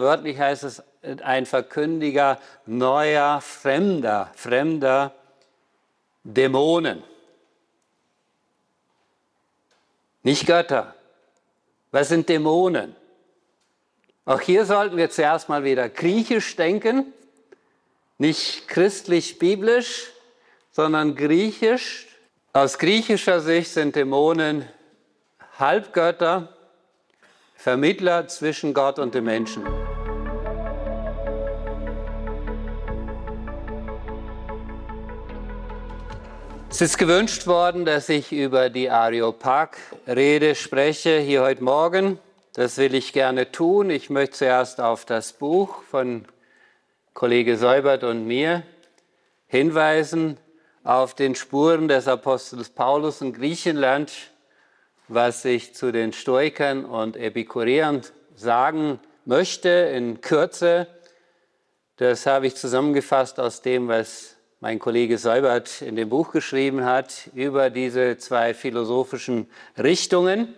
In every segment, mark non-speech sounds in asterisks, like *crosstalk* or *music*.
Wörtlich heißt es ein Verkündiger neuer, fremder, fremder Dämonen. Nicht Götter. Was sind Dämonen? Auch hier sollten wir zuerst mal wieder griechisch denken, nicht christlich-biblisch, sondern griechisch. Aus griechischer Sicht sind Dämonen Halbgötter, Vermittler zwischen Gott und dem Menschen. Es ist gewünscht worden, dass ich über die Areopag-Rede spreche hier heute Morgen. Das will ich gerne tun. Ich möchte zuerst auf das Buch von Kollege Seubert und mir hinweisen, auf den Spuren des Apostels Paulus in Griechenland, was ich zu den Stoikern und Epikureern sagen möchte in Kürze. Das habe ich zusammengefasst aus dem, was mein Kollege Seubert in dem Buch geschrieben hat über diese zwei philosophischen Richtungen.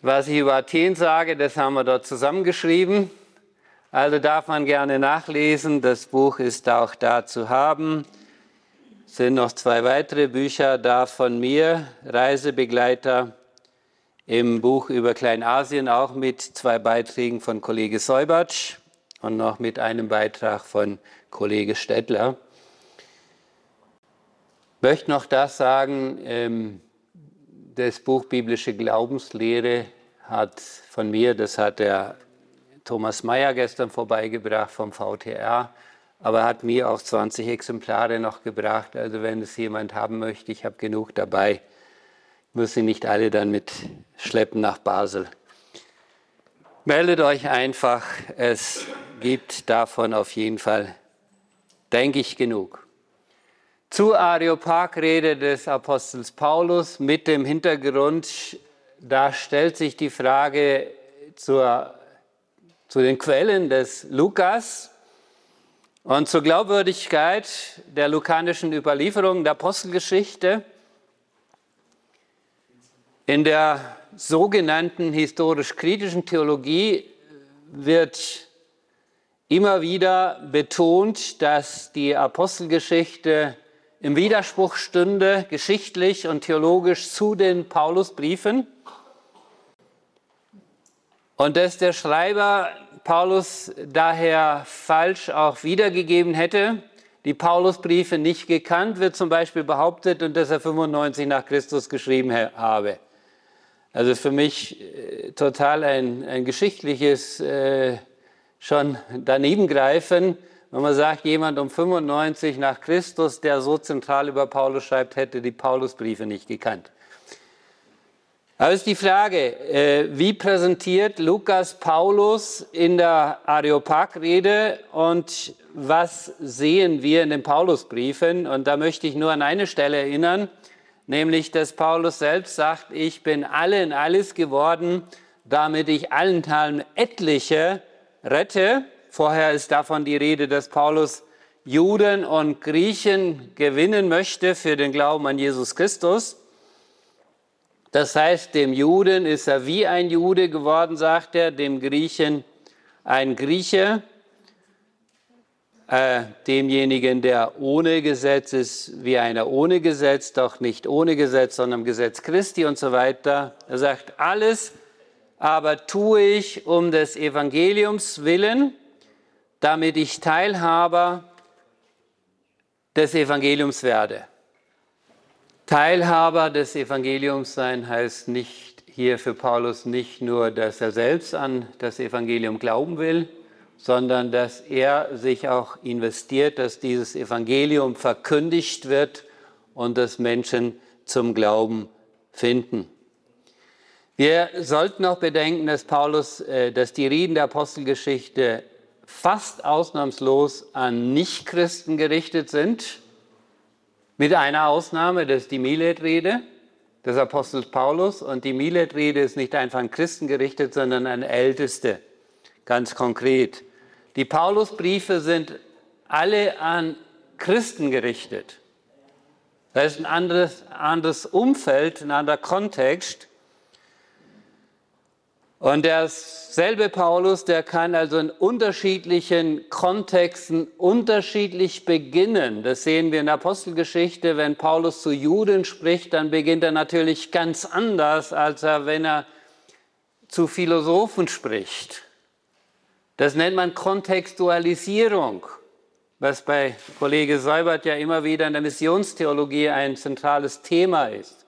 Was ich über Athen sage, das haben wir dort zusammengeschrieben. Also darf man gerne nachlesen. Das Buch ist auch da zu haben. Es sind noch zwei weitere Bücher da von mir, Reisebegleiter im Buch über Kleinasien, auch mit zwei Beiträgen von Kollege Seubert und noch mit einem Beitrag von Kollege Stettler. Ich möchte noch das sagen, ähm, das Buch Biblische Glaubenslehre hat von mir, das hat der Thomas Mayer gestern vorbeigebracht vom VTR, aber hat mir auch 20 Exemplare noch gebracht. Also wenn es jemand haben möchte, ich habe genug dabei. Ich muss sie nicht alle dann mit schleppen nach Basel. Meldet euch einfach, es gibt davon auf jeden Fall denke ich, genug. Zur Areopag-Rede des Apostels Paulus mit dem Hintergrund, da stellt sich die Frage zur, zu den Quellen des Lukas und zur Glaubwürdigkeit der lukanischen Überlieferung der Apostelgeschichte. In der sogenannten historisch-kritischen Theologie wird immer wieder betont, dass die Apostelgeschichte im Widerspruch stünde, geschichtlich und theologisch zu den Paulusbriefen. Und dass der Schreiber Paulus daher falsch auch wiedergegeben hätte, die Paulusbriefe nicht gekannt, wird zum Beispiel behauptet und dass er 95 nach Christus geschrieben habe. Also für mich äh, total ein, ein geschichtliches äh, schon daneben greifen, wenn man sagt, jemand um 95 nach Christus, der so zentral über Paulus schreibt, hätte die Paulusbriefe nicht gekannt. Aber ist die Frage, äh, wie präsentiert Lukas Paulus in der Areopag-Rede und was sehen wir in den Paulusbriefen? Und da möchte ich nur an eine Stelle erinnern, nämlich, dass Paulus selbst sagt, ich bin alle in alles geworden, damit ich allenthalben etliche rette. Vorher ist davon die Rede, dass Paulus Juden und Griechen gewinnen möchte für den Glauben an Jesus Christus. Das heißt, dem Juden ist er wie ein Jude geworden, sagt er, dem Griechen ein Grieche, äh, demjenigen, der ohne Gesetz ist, wie einer ohne Gesetz, doch nicht ohne Gesetz, sondern Gesetz Christi und so weiter. Er sagt, alles aber tue ich um des Evangeliums willen, damit ich Teilhaber des Evangeliums werde. Teilhaber des Evangeliums sein heißt nicht hier für Paulus nicht nur, dass er selbst an das Evangelium glauben will, sondern dass er sich auch investiert, dass dieses Evangelium verkündigt wird und dass Menschen zum Glauben finden. Wir sollten auch bedenken, dass Paulus, äh, dass die Reden der Apostelgeschichte fast ausnahmslos an Nichtchristen gerichtet sind, mit einer Ausnahme, das ist die Miletrede des Apostels Paulus. Und die Miletrede ist nicht einfach an Christen gerichtet, sondern an Älteste, ganz konkret. Die Paulusbriefe sind alle an Christen gerichtet. Das ist ein anderes, anderes Umfeld, ein anderer Kontext. Und derselbe Paulus, der kann also in unterschiedlichen Kontexten unterschiedlich beginnen. Das sehen wir in der Apostelgeschichte. Wenn Paulus zu Juden spricht, dann beginnt er natürlich ganz anders, als er, wenn er zu Philosophen spricht. Das nennt man Kontextualisierung, was bei Kollege Seubert ja immer wieder in der Missionstheologie ein zentrales Thema ist.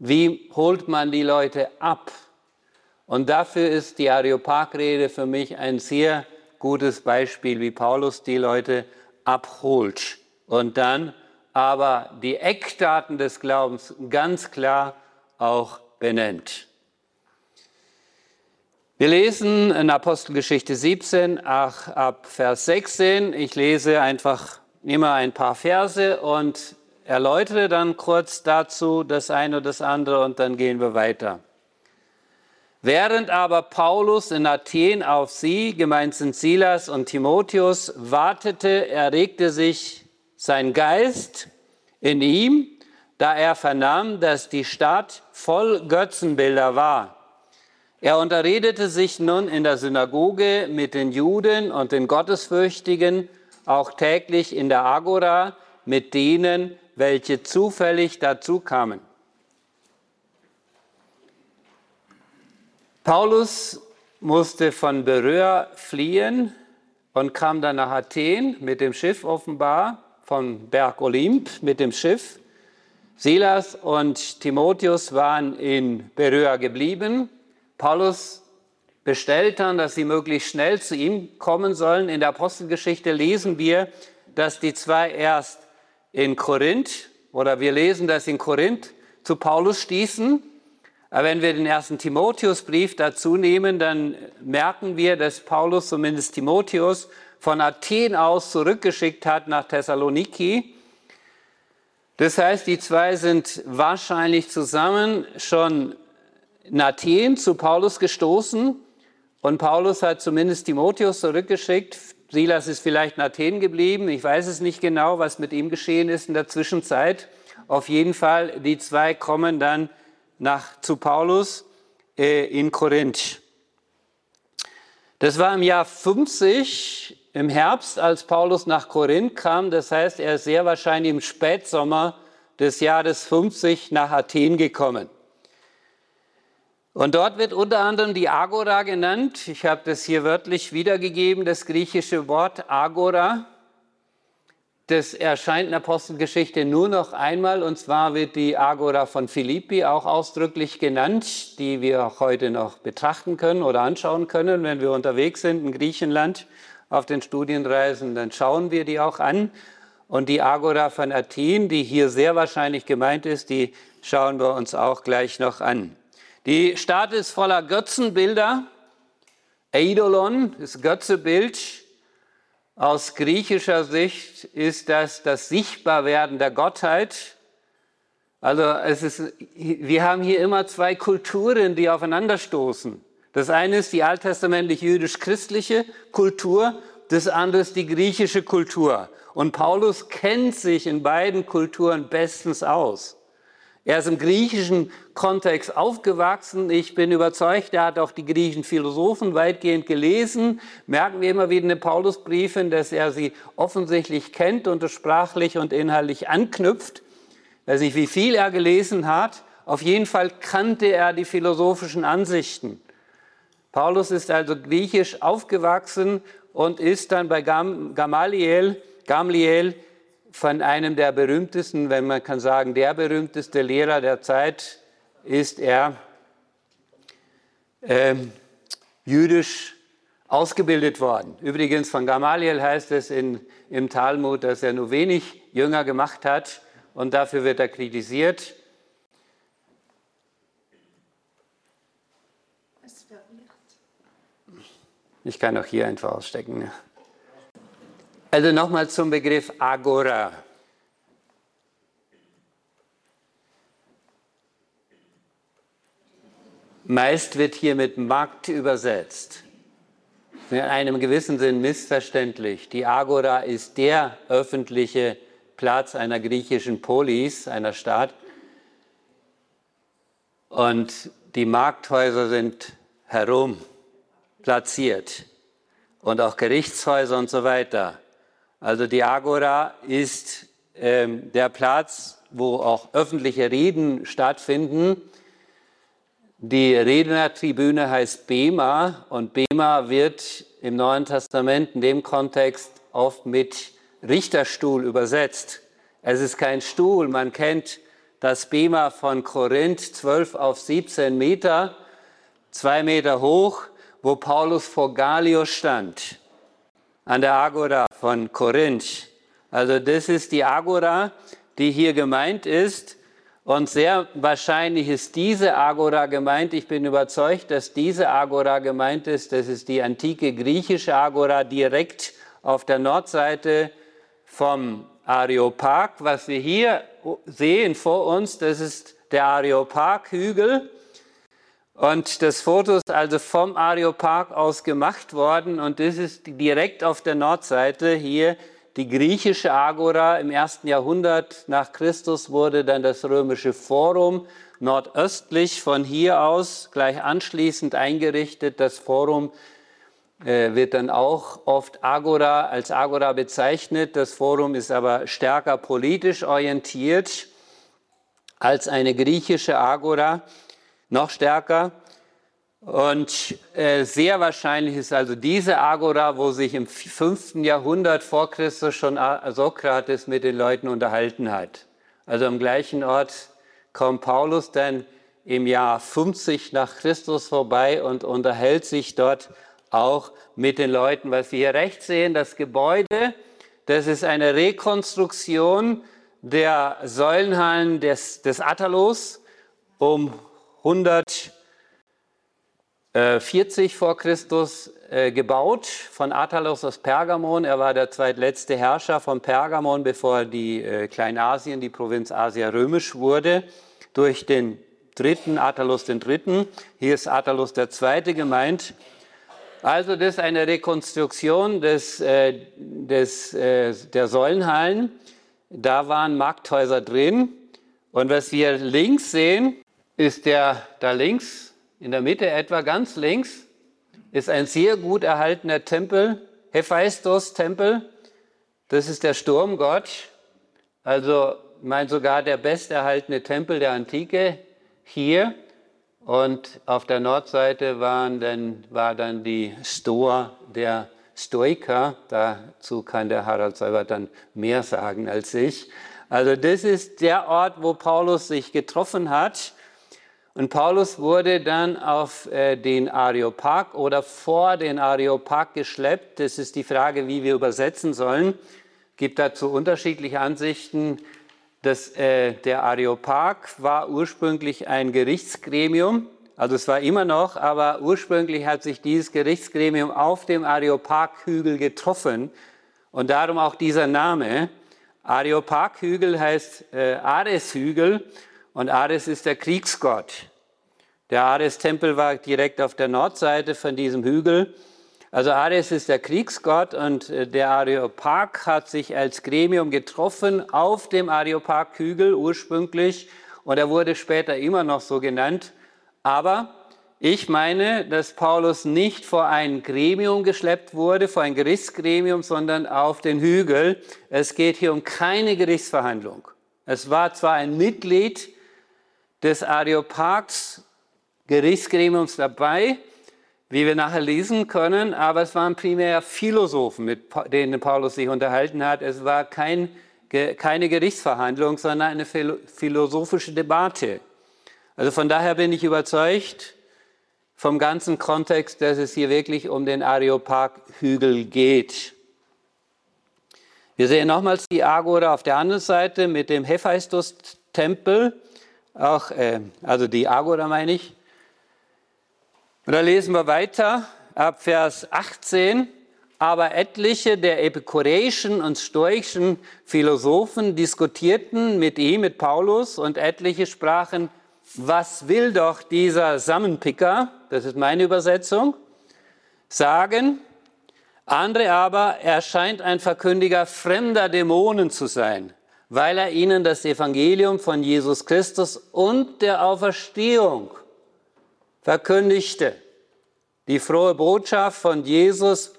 Wie holt man die Leute ab? Und dafür ist die Areopag-Rede für mich ein sehr gutes Beispiel, wie Paulus die Leute abholt und dann aber die Eckdaten des Glaubens ganz klar auch benennt. Wir lesen in Apostelgeschichte 17, ach, ab Vers 16. Ich lese einfach immer ein paar Verse und erläutere dann kurz dazu das eine oder das andere und dann gehen wir weiter. Während aber Paulus in Athen auf sie, gemeint sind Silas und Timotheus, wartete, erregte sich sein Geist in ihm, da er vernahm, dass die Stadt voll Götzenbilder war. Er unterredete sich nun in der Synagoge mit den Juden und den Gottesfürchtigen, auch täglich in der Agora mit denen, welche zufällig dazu kamen. Paulus musste von Beröa fliehen und kam dann nach Athen mit dem Schiff offenbar, vom Berg Olymp mit dem Schiff. Silas und Timotheus waren in Beröa geblieben Paulus bestellt dann, dass sie möglichst schnell zu ihm kommen sollen. In der Apostelgeschichte lesen wir, dass die zwei erst in Korinth oder wir lesen, dass in Korinth zu Paulus stießen. Aber wenn wir den ersten Timotheusbrief dazu nehmen, dann merken wir, dass Paulus zumindest Timotheus von Athen aus zurückgeschickt hat nach Thessaloniki. Das heißt, die zwei sind wahrscheinlich zusammen schon in Athen zu Paulus gestoßen und Paulus hat zumindest Timotheus zurückgeschickt. Silas ist vielleicht in Athen geblieben. Ich weiß es nicht genau, was mit ihm geschehen ist in der Zwischenzeit. Auf jeden Fall, die zwei kommen dann nach, zu Paulus äh, in Korinth. Das war im Jahr 50, im Herbst, als Paulus nach Korinth kam. Das heißt, er ist sehr wahrscheinlich im Spätsommer des Jahres 50 nach Athen gekommen. Und dort wird unter anderem die Agora genannt. Ich habe das hier wörtlich wiedergegeben, das griechische Wort Agora. Das erscheint in der Apostelgeschichte nur noch einmal, und zwar wird die Agora von Philippi auch ausdrücklich genannt, die wir auch heute noch betrachten können oder anschauen können, wenn wir unterwegs sind in Griechenland auf den Studienreisen, dann schauen wir die auch an. Und die Agora von Athen, die hier sehr wahrscheinlich gemeint ist, die schauen wir uns auch gleich noch an. Die Stadt ist voller Götzenbilder. Eidolon, das Götzebild. Aus griechischer Sicht ist das das Sichtbarwerden der Gottheit. Also es ist, wir haben hier immer zwei Kulturen, die aufeinanderstoßen. Das eine ist die alttestamentlich jüdisch-christliche Kultur, das andere ist die griechische Kultur. Und Paulus kennt sich in beiden Kulturen bestens aus. Er ist im griechischen Kontext aufgewachsen. Ich bin überzeugt, er hat auch die griechischen Philosophen weitgehend gelesen. Merken wir immer wieder in den Paulusbriefen, dass er sie offensichtlich kennt und sprachlich und inhaltlich anknüpft. Ich weiß nicht, wie viel er gelesen hat. Auf jeden Fall kannte er die philosophischen Ansichten. Paulus ist also griechisch aufgewachsen und ist dann bei Gamaliel, Gamliel von einem der berühmtesten, wenn man kann sagen, der berühmteste Lehrer der Zeit ist er äh, jüdisch ausgebildet worden. Übrigens von Gamaliel heißt es in, im Talmud, dass er nur wenig Jünger gemacht hat und dafür wird er kritisiert. Ich kann auch hier einfach ausstecken. Also nochmal zum Begriff Agora. Meist wird hier mit Markt übersetzt. In einem gewissen Sinn missverständlich. Die Agora ist der öffentliche Platz einer griechischen Polis, einer Stadt. Und die Markthäuser sind herum platziert und auch Gerichtshäuser und so weiter. Also die Agora ist ähm, der Platz, wo auch öffentliche Reden stattfinden. Die Rednertribüne heißt Bema und Bema wird im Neuen Testament in dem Kontext oft mit Richterstuhl übersetzt. Es ist kein Stuhl, man kennt das Bema von Korinth, 12 auf 17 Meter, zwei Meter hoch, wo Paulus vor Gallio stand, an der Agora von Korinth. Also das ist die Agora, die hier gemeint ist. Und sehr wahrscheinlich ist diese Agora gemeint. Ich bin überzeugt, dass diese Agora gemeint ist. Das ist die antike griechische Agora direkt auf der Nordseite vom Areopag. Was wir hier sehen vor uns, das ist der Areopag-Hügel. Und das Foto ist also vom Areopag aus gemacht worden und das ist direkt auf der Nordseite hier die griechische Agora. Im ersten Jahrhundert nach Christus wurde dann das römische Forum nordöstlich von hier aus gleich anschließend eingerichtet. Das Forum äh, wird dann auch oft Agora als Agora bezeichnet. Das Forum ist aber stärker politisch orientiert als eine griechische Agora, noch stärker. Und äh, sehr wahrscheinlich ist also diese Agora, wo sich im 5. Jahrhundert vor Christus schon Sokrates mit den Leuten unterhalten hat. Also am gleichen Ort kommt Paulus dann im Jahr 50 nach Christus vorbei und unterhält sich dort auch mit den Leuten. Was wir hier rechts sehen, das Gebäude, das ist eine Rekonstruktion der Säulenhallen des, des Attalos um 140 äh, vor Christus äh, gebaut von Attalos aus Pergamon. Er war der zweitletzte Herrscher von Pergamon, bevor die äh, Kleinasien, die Provinz Asia römisch wurde, durch den dritten Attalos den dritten. Hier ist Attalos der zweite gemeint. Also das ist eine Rekonstruktion des, äh, des, der Säulenhallen. Da waren Markthäuser drin. Und was wir links sehen, ist der da links, in der Mitte etwa ganz links, ist ein sehr gut erhaltener Tempel, Hephaistos-Tempel. Das ist der Sturmgott. Also, ich meine sogar der besterhaltene Tempel der Antike hier. Und auf der Nordseite waren dann, war dann die Stoa der Stoiker. Dazu kann der Harald Seibert dann mehr sagen als ich. Also das ist der Ort, wo Paulus sich getroffen hat. Und Paulus wurde dann auf äh, den Areopag oder vor den Areopag geschleppt. Das ist die Frage, wie wir übersetzen sollen. Es gibt dazu unterschiedliche Ansichten. Das, äh, der Areopag war ursprünglich ein Gerichtsgremium, also es war immer noch, aber ursprünglich hat sich dieses Gerichtsgremium auf dem Areopaghügel getroffen und darum auch dieser Name. Areopaghügel heißt äh, Areshügel und Ares ist der Kriegsgott. Der Ares-Tempel war direkt auf der Nordseite von diesem Hügel also Ares ist der Kriegsgott und äh, der Areopag hat sich als Gremium getroffen auf dem Areopag-Hügel ursprünglich und er wurde später immer noch so genannt. Aber ich meine, dass Paulus nicht vor ein Gremium geschleppt wurde, vor ein Gerichtsgremium, sondern auf den Hügel. Es geht hier um keine Gerichtsverhandlung. Es war zwar ein Mitglied des Areopags Gerichtsgremiums dabei, wie wir nachher lesen können, aber es waren primär Philosophen, mit denen Paulus sich unterhalten hat. Es war kein, keine Gerichtsverhandlung, sondern eine philosophische Debatte. Also von daher bin ich überzeugt vom ganzen Kontext, dass es hier wirklich um den Areopag-Hügel geht. Wir sehen nochmals die Agora auf der anderen Seite mit dem Hephaistos-Tempel, auch, äh, also die Agora meine ich, und da lesen wir weiter ab Vers 18. Aber etliche der epikureischen und stoischen Philosophen diskutierten mit ihm, mit Paulus, und etliche sprachen, was will doch dieser Sammenpicker, das ist meine Übersetzung, sagen. Andere aber, er scheint ein Verkündiger fremder Dämonen zu sein, weil er ihnen das Evangelium von Jesus Christus und der Auferstehung verkündigte. die frohe Botschaft von Jesus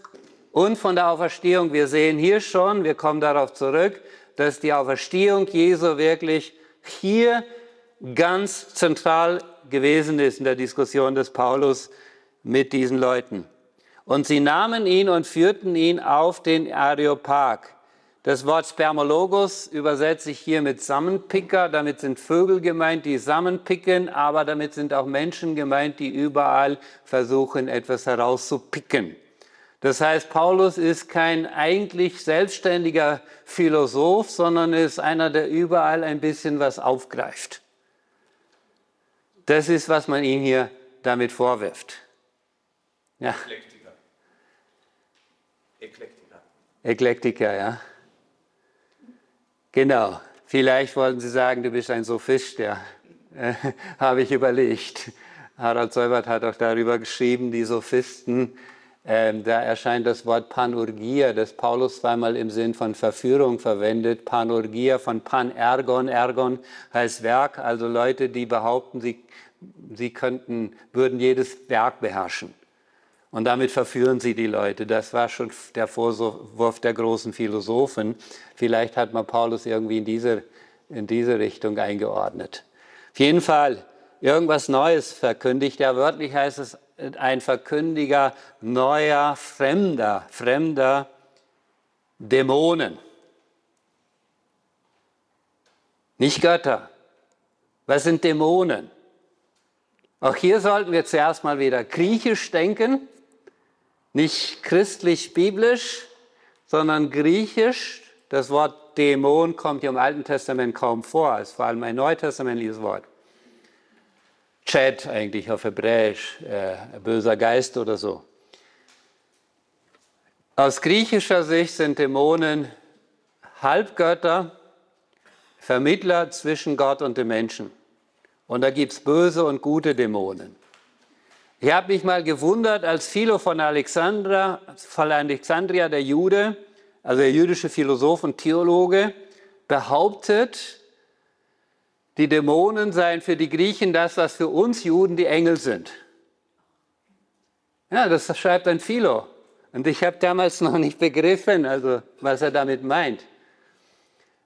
und von der Auferstehung. Wir sehen hier schon, wir kommen darauf zurück, dass die Auferstehung Jesu wirklich hier ganz zentral gewesen ist in der Diskussion des Paulus mit diesen Leuten. Und sie nahmen ihn und führten ihn auf den Areopag. Das Wort Spermologos übersetze ich hier mit Sammenpicker. Damit sind Vögel gemeint, die Sammenpicken, aber damit sind auch Menschen gemeint, die überall versuchen, etwas herauszupicken. Das heißt, Paulus ist kein eigentlich selbstständiger Philosoph, sondern ist einer, der überall ein bisschen was aufgreift. Das ist, was man ihm hier damit vorwirft. Ja. Eklektiker. Eklektiker. Eklektiker, ja. Genau. Vielleicht wollten Sie sagen, du bist ein Sophist, ja. Äh, *laughs* Habe ich überlegt. Harald Seubert hat auch darüber geschrieben, die Sophisten. Ähm, da erscheint das Wort Panurgia, das Paulus zweimal im Sinn von Verführung verwendet. Panurgia von Panergon. Ergon heißt Werk, also Leute, die behaupten, sie, sie könnten, würden jedes Werk beherrschen. Und damit verführen sie die Leute. Das war schon der Vorwurf der großen Philosophen. Vielleicht hat man Paulus irgendwie in diese, in diese Richtung eingeordnet. Auf jeden Fall irgendwas Neues verkündigt. Ja, wörtlich heißt es ein Verkündiger neuer, fremder, fremder Dämonen. Nicht Götter. Was sind Dämonen? Auch hier sollten wir zuerst mal wieder griechisch denken. Nicht christlich-biblisch, sondern griechisch. Das Wort Dämon kommt ja im Alten Testament kaum vor, ist vor allem ein neutestamentliches Wort. Chat eigentlich auf Hebräisch, äh, böser Geist oder so. Aus griechischer Sicht sind Dämonen Halbgötter, Vermittler zwischen Gott und dem Menschen. Und da gibt es böse und gute Dämonen. Ich habe mich mal gewundert, als Philo von Alexandria, von Alexandria, der Jude, also der jüdische Philosoph und Theologe, behauptet, die Dämonen seien für die Griechen das, was für uns Juden die Engel sind. Ja, das schreibt ein Philo. Und ich habe damals noch nicht begriffen, also was er damit meint.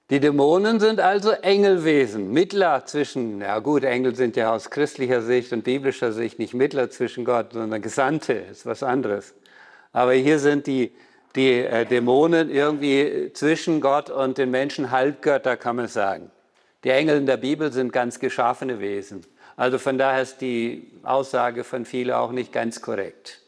Die Dämonen sind also Engelwesen, Mittler zwischen, ja gut, Engel sind ja aus christlicher Sicht und biblischer Sicht nicht Mittler zwischen Gott, sondern Gesandte, ist was anderes. Aber hier sind die, die äh, Dämonen irgendwie zwischen Gott und den Menschen Halbgötter, kann man sagen. Die Engel in der Bibel sind ganz geschaffene Wesen. Also von daher ist die Aussage von vielen auch nicht ganz korrekt.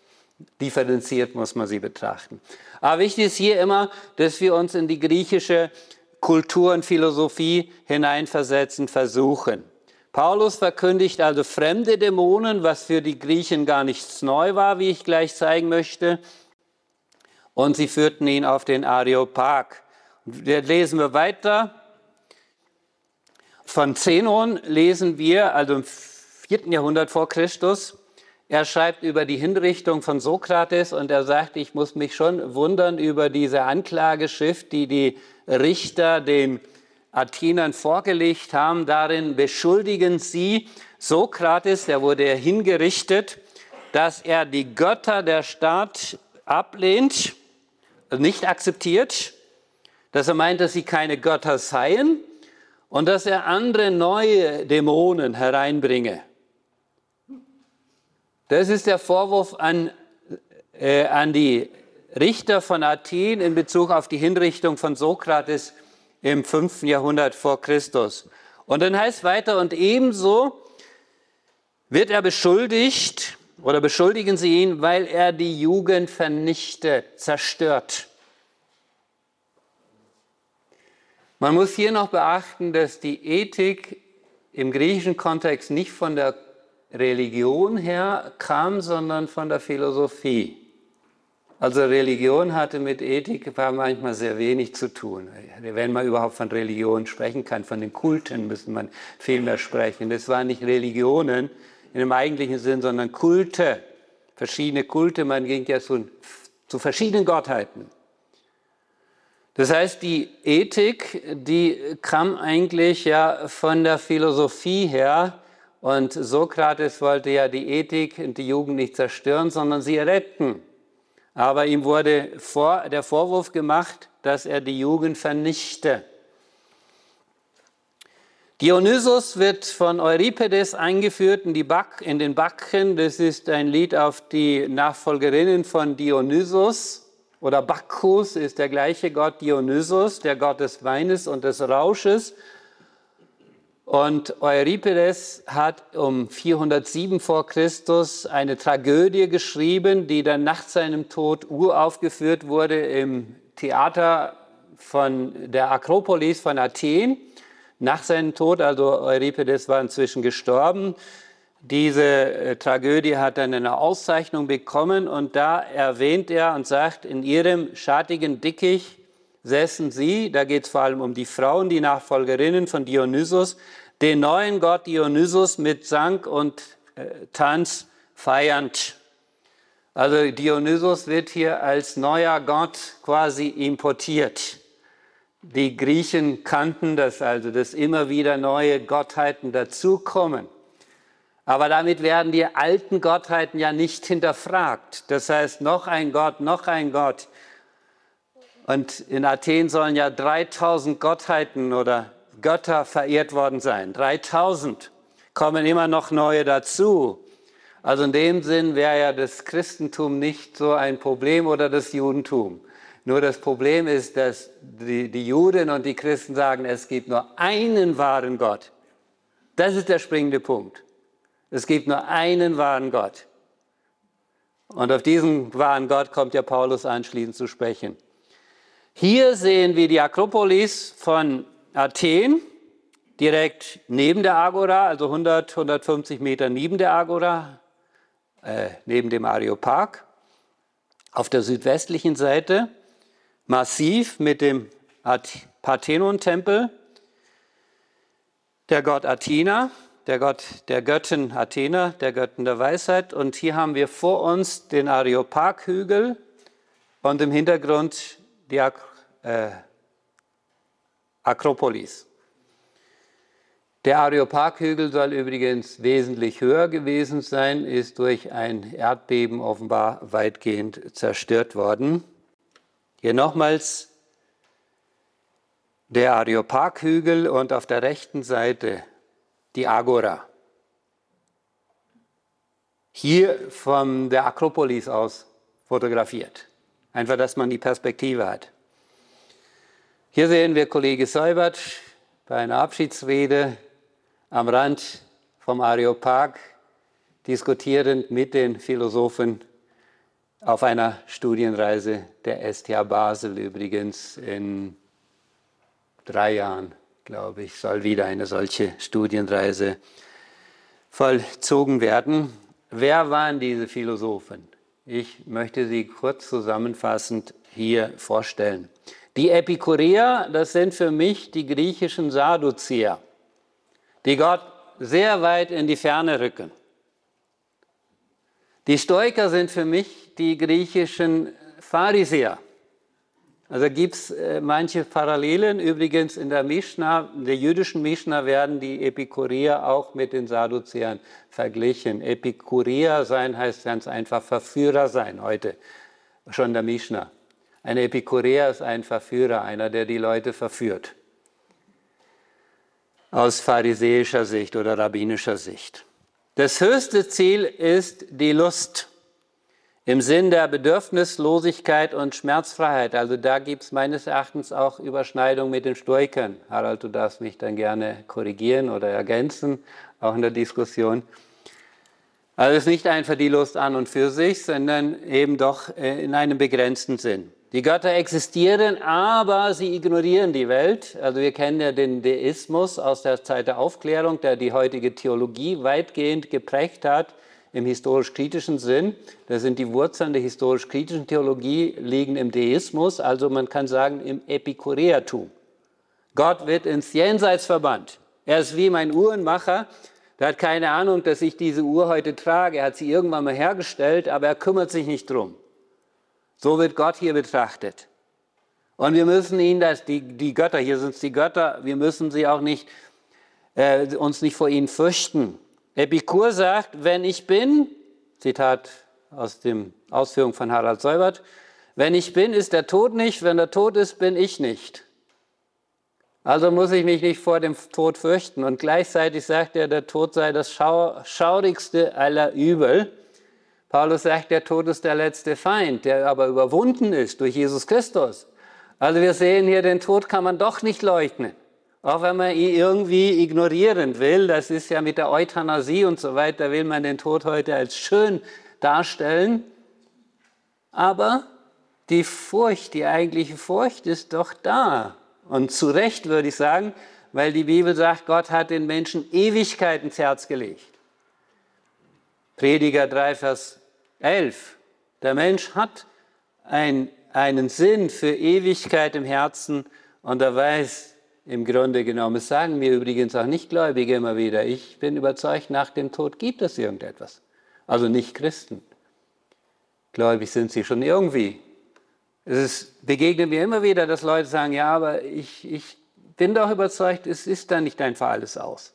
Differenziert muss man sie betrachten. Aber wichtig ist hier immer, dass wir uns in die griechische Kultur und Philosophie hineinversetzen versuchen. Paulus verkündigt also fremde Dämonen, was für die Griechen gar nichts neu war, wie ich gleich zeigen möchte. Und sie führten ihn auf den Areopag. Da lesen wir weiter. Von Zenon lesen wir, also im vierten Jahrhundert vor Christus, er schreibt über die Hinrichtung von Sokrates und er sagt, ich muss mich schon wundern über diese Anklageschrift, die die Richter den Athenern vorgelegt haben. Darin beschuldigen sie Sokrates, der wurde hingerichtet, dass er die Götter der Stadt ablehnt, nicht akzeptiert, dass er meint, dass sie keine Götter seien und dass er andere neue Dämonen hereinbringe. Das ist der Vorwurf an, äh, an die Richter von Athen in Bezug auf die Hinrichtung von Sokrates im 5. Jahrhundert vor Christus. Und dann heißt weiter, und ebenso wird er beschuldigt oder beschuldigen sie ihn, weil er die Jugend vernichtet, zerstört. Man muss hier noch beachten, dass die Ethik im griechischen Kontext nicht von der Religion her kam, sondern von der Philosophie. Also Religion hatte mit Ethik manchmal sehr wenig zu tun. Wenn man überhaupt von Religion sprechen kann, von den Kulten müsste man viel mehr sprechen. Das waren nicht Religionen in dem eigentlichen Sinn, sondern Kulte, verschiedene Kulte. Man ging ja zu, zu verschiedenen Gottheiten. Das heißt, die Ethik, die kam eigentlich ja von der Philosophie her Und Sokrates wollte ja die Ethik und die Jugend nicht zerstören, sondern sie retten. Aber ihm wurde vor, der Vorwurf gemacht, dass er die Jugend vernichte. Dionysus wird von Euripides eingeführt in, Back, in den Backen. Das ist ein Lied auf die Nachfolgerinnen von Dionysus. Oder Bacchus ist der gleiche Gott Dionysus, der Gott des Weines und des Rausches. Und Euripides hat um 407 vor Christus eine Tragödie geschrieben, die dann nach seinem Tod uraufgeführt wurde im Theater von der Akropolis von Athen nach seinem Tod, also Euripides war inzwischen gestorben. Diese äh, Tragödie hat dann eine Auszeichnung bekommen und da erwähnt er und sagt, in ihrem schattigen Dickicht säßen sie, da geht es vor allem um die Frauen, die Nachfolgerinnen von Dionysus, den neuen Gott Dionysus mit Sang und äh, Tanz feiernd. Also Dionysus wird hier als neuer Gott quasi importiert. Die Griechen kannten das also, dass immer wieder neue Gottheiten dazukommen. Aber damit werden die alten Gottheiten ja nicht hinterfragt. Das heißt, noch ein Gott, noch ein Gott. Und in Athen sollen ja 3000 Gottheiten oder Götter verehrt worden sein. 3000 kommen immer noch neue dazu. Also in dem Sinn wäre ja das Christentum nicht so ein Problem oder das Judentum. Nur das Problem ist, dass die, die Juden und die Christen sagen, es gibt nur einen wahren Gott. Das ist der springende Punkt. Es gibt nur einen wahren Gott. Und auf diesen wahren Gott kommt ja Paulus anschließend zu sprechen. Hier sehen wir die Akropolis von Athen, direkt neben der Agora, also 100, 150 Meter neben der Agora, äh, neben dem Areopag. Auf der südwestlichen Seite massiv mit dem Parthenon-Tempel, der Gott Athena, der Gott der Göttin Athena, der Göttin der Weisheit. Und hier haben wir vor uns den Areopag-Hügel und im Hintergrund die Ak äh, Akropolis. Der Areopag-Hügel soll übrigens wesentlich höher gewesen sein, ist durch ein Erdbeben offenbar weitgehend zerstört worden. Hier nochmals der Areopag-Hügel und auf der rechten Seite die Agora. Hier von der Akropolis aus fotografiert. Einfach, dass man die Perspektive hat. Hier sehen wir Kollege Seubert bei einer Abschiedsrede am Rand vom Areopag diskutierend mit den Philosophen auf einer Studienreise der STH Basel übrigens in drei Jahren, glaube ich, soll wieder eine solche Studienreise vollzogen werden. Wer waren diese Philosophen? Ich möchte sie kurz zusammenfassend hier vorstellen. Die Epikureer, das sind für mich die griechischen Sadduzäer, die Gott sehr weit in die Ferne rücken. Die Stoiker sind für mich die griechischen Pharisäer. Also gibt es äh, manche Parallelen. Übrigens in der Mishnah, in der jüdischen Mishnah werden die Epikureer auch mit den Sadduzäern verglichen. Epikureer sein heißt ganz einfach Verführer sein heute, schon in der Mishnah. Ein Epikureer ist ein Verführer, einer, der die Leute verführt. Aus pharisäischer Sicht oder rabbinischer Sicht. Das höchste Ziel ist die Lust im Sinn der Bedürfnislosigkeit und Schmerzfreiheit. Also da gibt es meines Erachtens auch Überschneidung mit den Stoikern. Harald, du darfst mich dann gerne korrigieren oder ergänzen, auch in der Diskussion. Also es ist nicht einfach die Lust an und für sich, sondern eben doch äh, in einem begrenzten Sinn. Die Götter existieren, aber sie ignorieren die Welt. Also wir kennen ja den Deismus aus der Zeit der Aufklärung, der die heutige Theologie weitgehend geprägt hat im historisch-kritischen Sinn. Das sind die Wurzeln der historisch-kritischen Theologie, liegen im Deismus, also man kann sagen im Epikureatum. Gott wird ins Jenseits verbannt. Er ist wie mein Uhrenmacher, der hat keine Ahnung, dass ich diese Uhr heute trage. Er hat sie irgendwann mal hergestellt, aber er kümmert sich nicht drum. So wird Gott hier betrachtet. Und wir müssen ihn, das, die, die Götter, hier sind es die Götter, wir müssen sie auch nicht, äh, uns nicht vor ihnen fürchten. Epikur sagt, wenn ich bin, Zitat aus dem Ausführung von Harald Seubert, wenn ich bin, ist der Tod nicht, wenn der Tod ist, bin ich nicht. Also muss ich mich nicht vor dem Tod fürchten. Und gleichzeitig sagt er, der Tod sei das schau schaurigste aller Übel. Paulus sagt, der Tod ist der letzte Feind, der aber überwunden ist durch Jesus Christus. Also wir sehen hier, den Tod kann man doch nicht leugnen. Auch wenn man ihn irgendwie ignorieren will, das ist ja mit der Euthanasie und so weiter, will man den Tod heute als schön darstellen. Aber die Furcht, die eigentliche Furcht ist doch da. Und zu Recht würde ich sagen, weil die Bibel sagt, Gott hat den Menschen Ewigkeit ins Herz gelegt. Prediger 3, Vers 11. Der Mensch hat ein, einen Sinn für Ewigkeit im Herzen und er weiß im Grunde genommen, es sagen mir übrigens auch Nichtgläubige immer wieder, ich bin überzeugt, nach dem Tod gibt es irgendetwas. Also nicht Christen. Gläubig sind sie schon irgendwie. Es begegnet mir immer wieder, dass Leute sagen, ja, aber ich, ich bin doch überzeugt, es ist dann nicht einfach alles aus.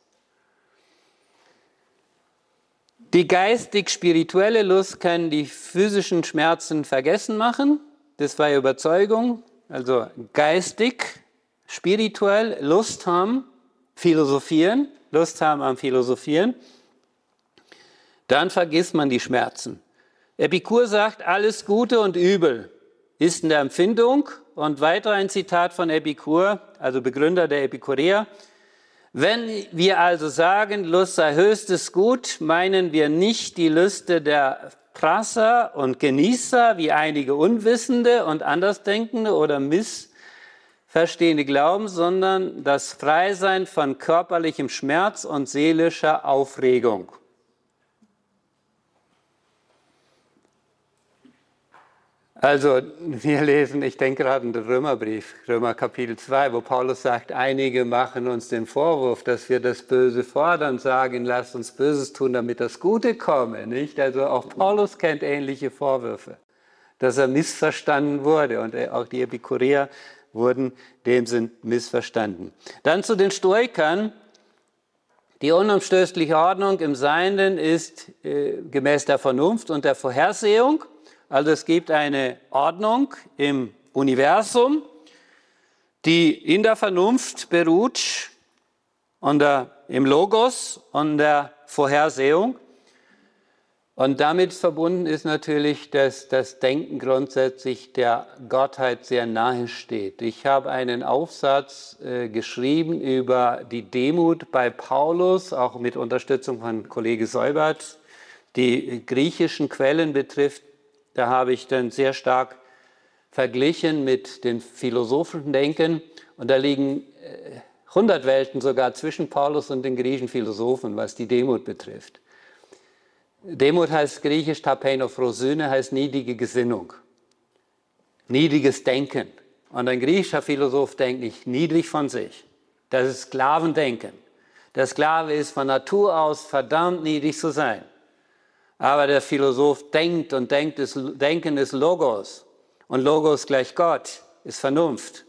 Die geistig-spirituelle Lust kann die physischen Schmerzen vergessen machen. Das war Überzeugung. Also geistig, spirituell, Lust haben, philosophieren, Lust haben am Philosophieren. Dann vergisst man die Schmerzen. Epikur sagt, alles Gute und Übel ist in der Empfindung. Und weiter ein Zitat von Epikur, also Begründer der Epikureer. Wenn wir also sagen, Lust sei höchstes Gut, meinen wir nicht die Lüste der Prasser und Genießer, wie einige Unwissende und Andersdenkende oder missverstehende glauben, sondern das Freisein von körperlichem Schmerz und seelischer Aufregung. Also wir lesen, ich denke gerade an den Römerbrief, Römer Kapitel 2, wo Paulus sagt, einige machen uns den Vorwurf, dass wir das Böse fordern, sagen, lasst uns Böses tun, damit das Gute komme. Nicht? Also auch Paulus kennt ähnliche Vorwürfe, dass er missverstanden wurde und auch die Epikureer wurden dem Sinn missverstanden. Dann zu den Stoikern. Die unumstößliche Ordnung im Seienden ist äh, gemäß der Vernunft und der Vorhersehung. Also es gibt eine Ordnung im Universum, die in der Vernunft beruht, und der, im Logos und der Vorhersehung. Und damit verbunden ist natürlich, dass das Denken grundsätzlich der Gottheit sehr nahe steht. Ich habe einen Aufsatz äh, geschrieben über die Demut bei Paulus, auch mit Unterstützung von Kollege Seubert, die griechischen Quellen betrifft. Da habe ich dann sehr stark verglichen mit den philosophischen Denken. Und da liegen 100 äh, Welten sogar zwischen Paulus und den griechischen Philosophen, was die Demut betrifft. Demut heißt griechisch tapenophrosyne, heißt niedrige Gesinnung, niedriges Denken. Und ein griechischer Philosoph denkt nicht niedrig von sich. Das ist Sklavendenken. Der Sklave ist von Natur aus verdammt niedrig zu sein. Aber der Philosoph denkt und denkt, ist, Denken ist Logos. Und Logos gleich Gott ist Vernunft.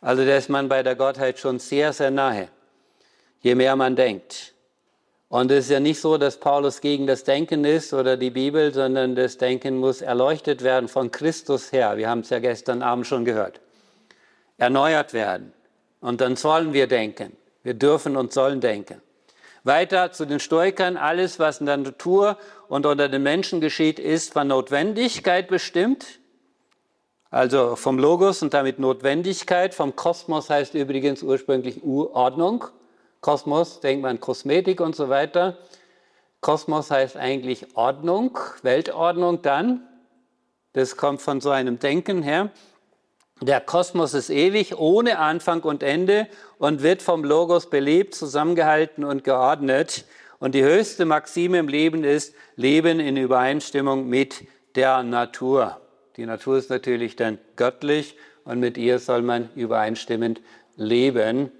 Also da ist man bei der Gottheit schon sehr, sehr nahe, je mehr man denkt. Und es ist ja nicht so, dass Paulus gegen das Denken ist oder die Bibel, sondern das Denken muss erleuchtet werden von Christus her. Wir haben es ja gestern Abend schon gehört. Erneuert werden. Und dann sollen wir denken. Wir dürfen und sollen denken. Weiter zu den Stoikern, alles, was in der Natur und unter den Menschen geschieht, ist von Notwendigkeit bestimmt. Also vom Logos und damit Notwendigkeit. Vom Kosmos heißt übrigens ursprünglich Urordnung. Kosmos, denkt man Kosmetik und so weiter. Kosmos heißt eigentlich Ordnung, Weltordnung dann. Das kommt von so einem Denken her. Der Kosmos ist ewig, ohne Anfang und Ende und wird vom Logos belebt, zusammengehalten und geordnet. Und die höchste Maxime im Leben ist Leben in Übereinstimmung mit der Natur. Die Natur ist natürlich dann göttlich und mit ihr soll man übereinstimmend leben.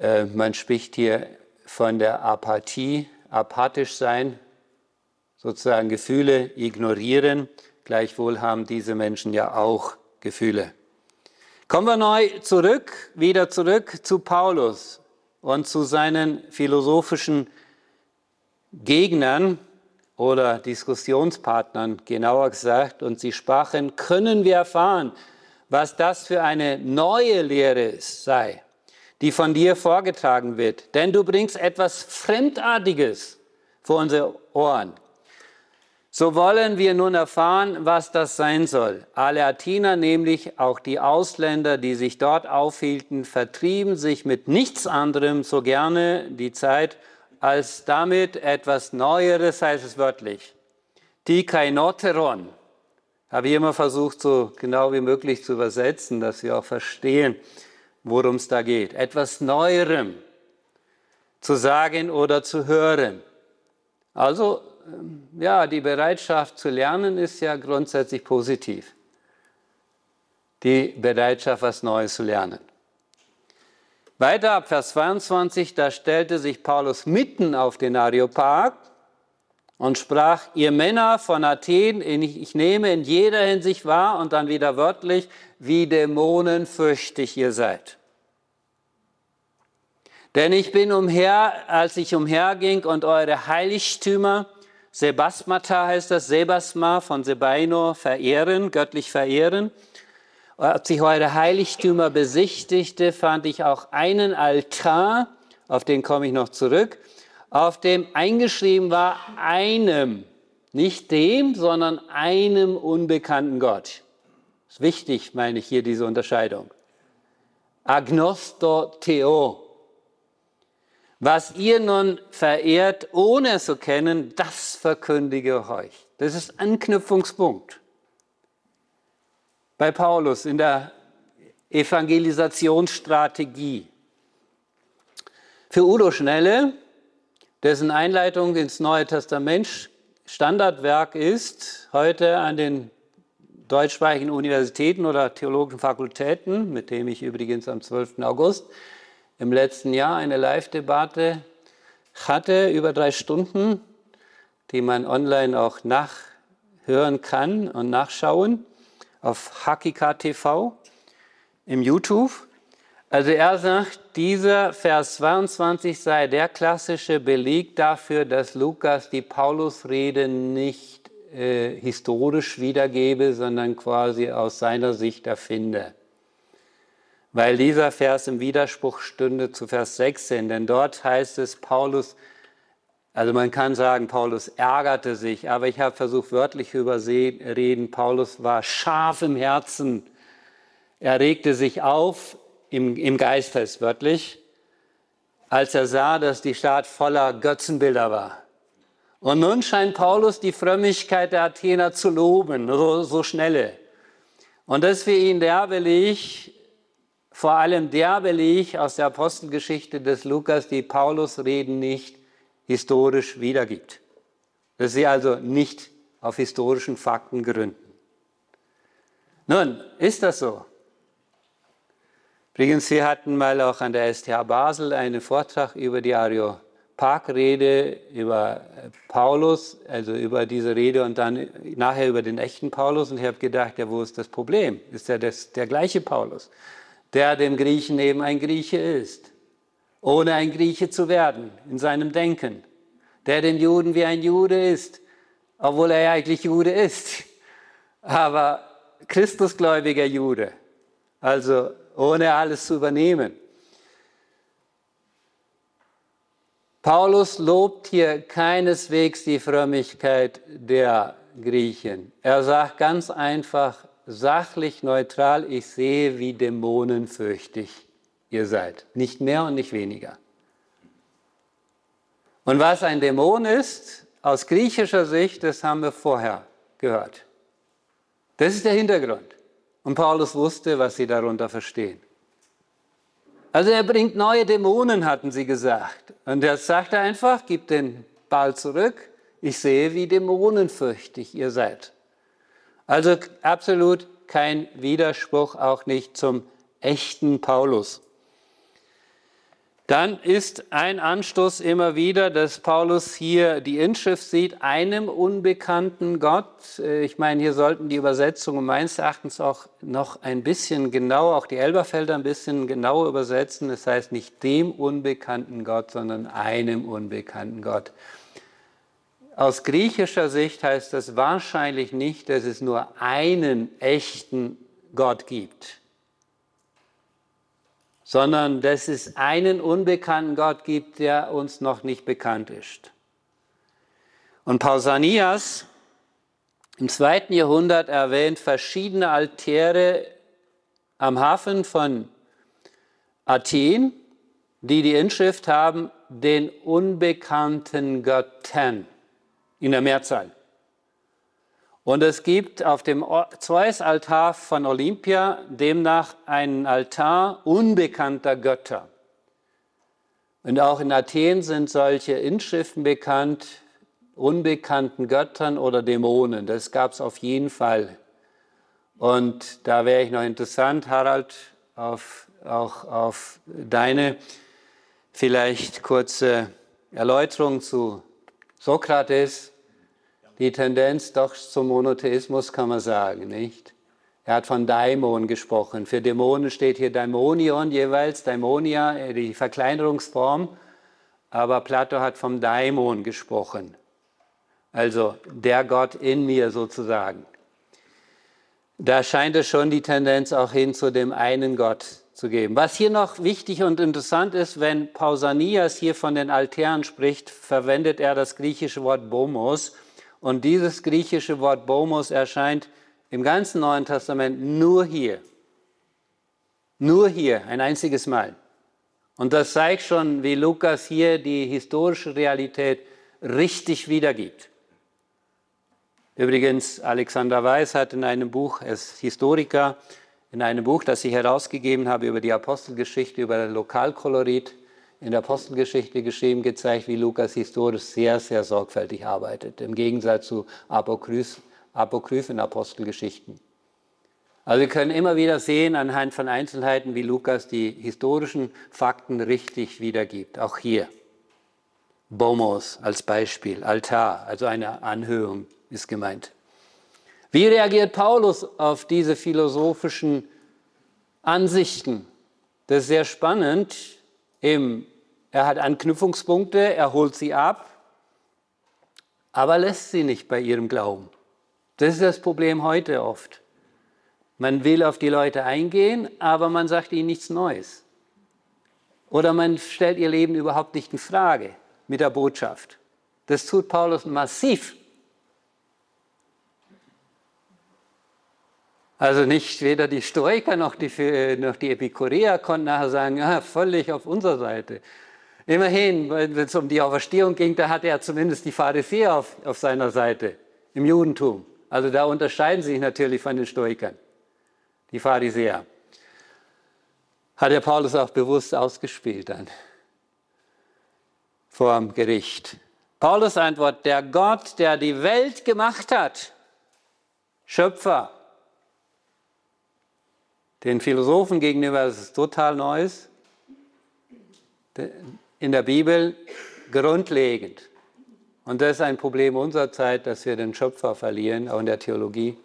Äh, man spricht hier von der Apathie, apathisch sein, sozusagen Gefühle ignorieren. Gleichwohl haben diese Menschen ja auch Gefühle. Kommen wir neu zurück, wieder zurück zu Paulus und zu seinen philosophischen Gegnern oder Diskussionspartnern genauer gesagt, und sie sprachen, können wir erfahren, was das für eine neue Lehre sei, die von dir vorgetragen wird. Denn du bringst etwas Fremdartiges vor unsere Ohren. So wollen wir nun erfahren, was das sein soll. Alle Athener, nämlich auch die Ausländer, die sich dort aufhielten, vertrieben sich mit nichts anderem so gerne die Zeit, als damit etwas Neueres, heißt es wörtlich. Dikainoteron. Habe ich immer versucht, so genau wie möglich zu übersetzen, dass wir auch verstehen, worum es da geht. Etwas Neuerem zu sagen oder zu hören. Also ja, die Bereitschaft zu lernen ist ja grundsätzlich positiv. Die Bereitschaft, was Neues zu lernen. Weiter ab Vers 22, da stellte sich Paulus mitten auf den Areopag und sprach, ihr Männer von Athen, ich nehme in jeder Hinsicht wahr und dann wieder wörtlich, wie Dämonen fürchtig ihr seid. Denn ich bin umher, als ich umherging und eure Heiligtümer Sebasmata heißt das, Sebasma von Sebaino, verehren, göttlich verehren. Als ich eure Heiligtümer besichtigte, fand ich auch einen Altar, auf den komme ich noch zurück, auf dem eingeschrieben war einem, nicht dem, sondern einem unbekannten Gott. Ist wichtig, meine ich hier diese Unterscheidung. Agnosto Theo, was ihr nun verehrt, ohne es zu kennen, das verkündige euch. Das ist Anknüpfungspunkt. Bei Paulus in der Evangelisationsstrategie. Für Udo Schnelle, dessen Einleitung ins Neue Testament Standardwerk ist, heute an den deutschsprachigen Universitäten oder theologischen Fakultäten, mit dem ich übrigens am 12. August im letzten Jahr eine Live-Debatte hatte über drei Stunden, die man online auch nachhören kann und nachschauen auf Hakika TV im YouTube. Also er sagt, dieser Vers 22 sei der klassische Beleg dafür, dass Lukas die Paulusrede nicht äh, historisch wiedergebe, sondern quasi aus seiner Sicht erfinde weil dieser Vers im Widerspruch stünde zu Vers 16, denn dort heißt es, Paulus, also man kann sagen, Paulus ärgerte sich, aber ich habe versucht wörtlich überreden, Paulus war scharf im Herzen, er regte sich auf, im, im Geist heißt wörtlich, als er sah, dass die Stadt voller Götzenbilder war. Und nun scheint Paulus die Frömmigkeit der Athener zu loben, so, so schnelle. Und das für ihn der Beleg, vor allem der Beleg aus der Apostelgeschichte des Lukas, die Paulus Reden nicht historisch wiedergibt. Dass sie also nicht auf historischen Fakten gründen. Nun, ist das so? Übrigens, wir hatten mal auch an der STH Basel einen Vortrag über die Areopag-Rede, über Paulus, also über diese Rede und dann nachher über den echten Paulus. Und ich habe gedacht, ja, wo ist das Problem? Ist ja das, der gleiche Paulus? Der dem Griechen eben ein Grieche ist, ohne ein Grieche zu werden in seinem Denken, der dem Juden wie ein Jude ist, obwohl er ja eigentlich Jude ist, aber Christusgläubiger Jude, also ohne alles zu übernehmen. Paulus lobt hier keineswegs die Frömmigkeit der Griechen. Er sagt ganz einfach, sachlich neutral, ich sehe, wie dämonenfürchtig ihr seid. Nicht mehr und nicht weniger. Und was ein Dämon ist, aus griechischer Sicht, das haben wir vorher gehört. Das ist der Hintergrund. Und Paulus wusste, was sie darunter verstehen. Also er bringt neue Dämonen, hatten sie gesagt. Und er sagte einfach, gib den Ball zurück. Ich sehe, wie dämonenfürchtig ihr seid. Also absolut kein Widerspruch, auch nicht zum echten Paulus. Dann ist ein Anstoß immer wieder, dass Paulus hier die Inschrift sieht, einem unbekannten Gott. Ich meine, hier sollten die Übersetzungen meines Erachtens auch noch ein bisschen genauer, auch die Elberfelder ein bisschen genauer übersetzen. Das heißt nicht dem unbekannten Gott, sondern einem unbekannten Gott. Aus griechischer Sicht heißt das wahrscheinlich nicht, dass es nur einen echten Gott gibt sondern dass es einen unbekannten Gott gibt, der uns noch nicht bekannt ist. Und Pausanias im zweiten Jahrhundert erwähnt verschiedene Altäre am Hafen von Athen, die die Inschrift haben, den unbekannten Göttern in der Mehrzahl. Und es gibt auf dem Zeus-Altar von Olympia demnach einen Altar unbekannter Götter. Und auch in Athen sind solche Inschriften bekannt, unbekannten Göttern oder Dämonen. Das gab es auf jeden Fall. Und da wäre ich noch interessant, Harald, auf, auch auf deine vielleicht kurze Erläuterung zu Sokrates die Tendenz doch zum Monotheismus, kann man sagen, nicht? Er hat von Daimon gesprochen. Für Dämonen steht hier Daimonion jeweils, Daimonia, äh, die Verkleinerungsform. Aber Plato hat vom Daimon gesprochen. Also der Gott in mir sozusagen. Da scheint es schon die Tendenz auch hin zu dem einen Gott zu geben. Was hier noch wichtig und interessant ist, wenn Pausanias hier von den Altären spricht, verwendet er das griechische Wort Bomos und dieses griechische Wort Bomos erscheint im ganzen Neuen Testament nur hier. Nur hier, ein einziges Mal. Und das zeigt schon, wie Lukas hier die historische Realität richtig wiedergibt. Übrigens, Alexander Weiß hat in einem Buch, er ist Historiker, in einem Buch, das ich herausgegeben habe über die Apostelgeschichte, über Lokalkolorit, in der Apostelgeschichte geschrieben, gezeigt, wie Lukas historisch sehr, sehr sorgfältig arbeitet, im Gegensatz zu apokryphen Apostelgeschichten. Also wir können immer wieder sehen anhand von Einzelheiten, wie Lukas die historischen Fakten richtig wiedergibt, auch hier. Bomos als Beispiel, Altar, also eine Anhöhung ist gemeint. Wie reagiert Paulus auf diese philosophischen Ansichten? Das ist sehr spannend. Er hat Anknüpfungspunkte, er holt sie ab, aber lässt sie nicht bei ihrem Glauben. Das ist das Problem heute oft. Man will auf die Leute eingehen, aber man sagt ihnen nichts Neues. Oder man stellt ihr Leben überhaupt nicht in Frage mit der Botschaft. Das tut Paulus massiv. Also nicht weder die Stoiker noch die, noch die Epikureer konnten nachher sagen, ja, völlig auf unserer Seite. Immerhin, wenn es um die Auferstehung ging, da hatte er zumindest die Pharisäer auf, auf seiner Seite im Judentum. Also da unterscheiden sie sich natürlich von den Stoikern, die Pharisäer. Hat der Paulus auch bewusst ausgespielt dann vor dem Gericht. Paulus antwortet, der Gott, der die Welt gemacht hat, Schöpfer, den Philosophen gegenüber ist es total Neues. In der Bibel grundlegend. Und das ist ein Problem unserer Zeit, dass wir den Schöpfer verlieren, auch in der Theologie,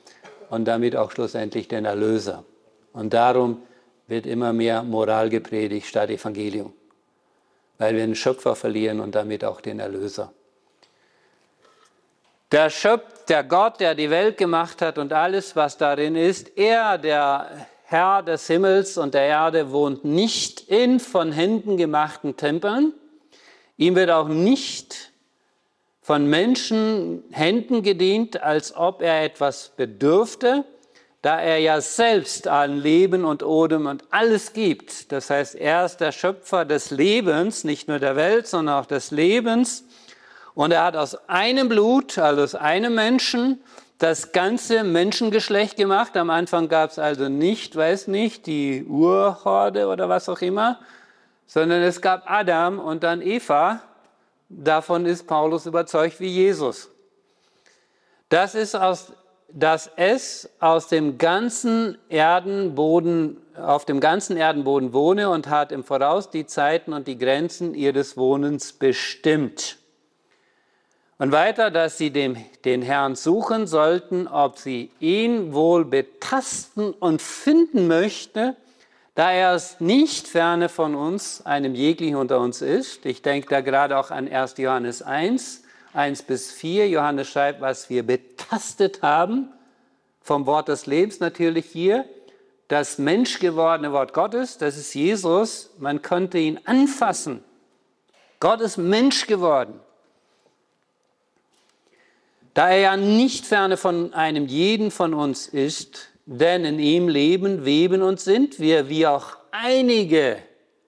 und damit auch schlussendlich den Erlöser. Und darum wird immer mehr Moral gepredigt statt Evangelium, weil wir den Schöpfer verlieren und damit auch den Erlöser. Der Schöpf, der Gott, der die Welt gemacht hat und alles, was darin ist, er, der Herr des Himmels und der Erde wohnt nicht in von Händen gemachten Tempeln. Ihm wird auch nicht von Menschen Händen gedient, als ob er etwas bedürfte, da er ja selbst allen Leben und Odem und alles gibt. Das heißt, er ist der Schöpfer des Lebens, nicht nur der Welt, sondern auch des Lebens. Und er hat aus einem Blut, also aus einem Menschen, das ganze Menschengeschlecht gemacht. Am Anfang gab es also nicht, weiß nicht, die Urhorde oder was auch immer, sondern es gab Adam und dann Eva. Davon ist Paulus überzeugt wie Jesus. Das ist aus, dass es aus dem ganzen Erdenboden auf dem ganzen Erdenboden wohne und hat im Voraus die Zeiten und die Grenzen ihres Wohnens bestimmt. Und weiter, dass sie dem, den Herrn suchen sollten, ob sie ihn wohl betasten und finden möchte, da er es nicht ferne von uns, einem jeglichen unter uns ist. Ich denke da gerade auch an 1. Johannes 1, 1 bis 4. Johannes schreibt, was wir betastet haben, vom Wort des Lebens natürlich hier. Das menschgewordene Wort Gottes, das ist Jesus. Man konnte ihn anfassen. Gott ist Mensch geworden. Da er ja nicht ferne von einem jeden von uns ist, denn in ihm leben, weben und sind wir, wie auch einige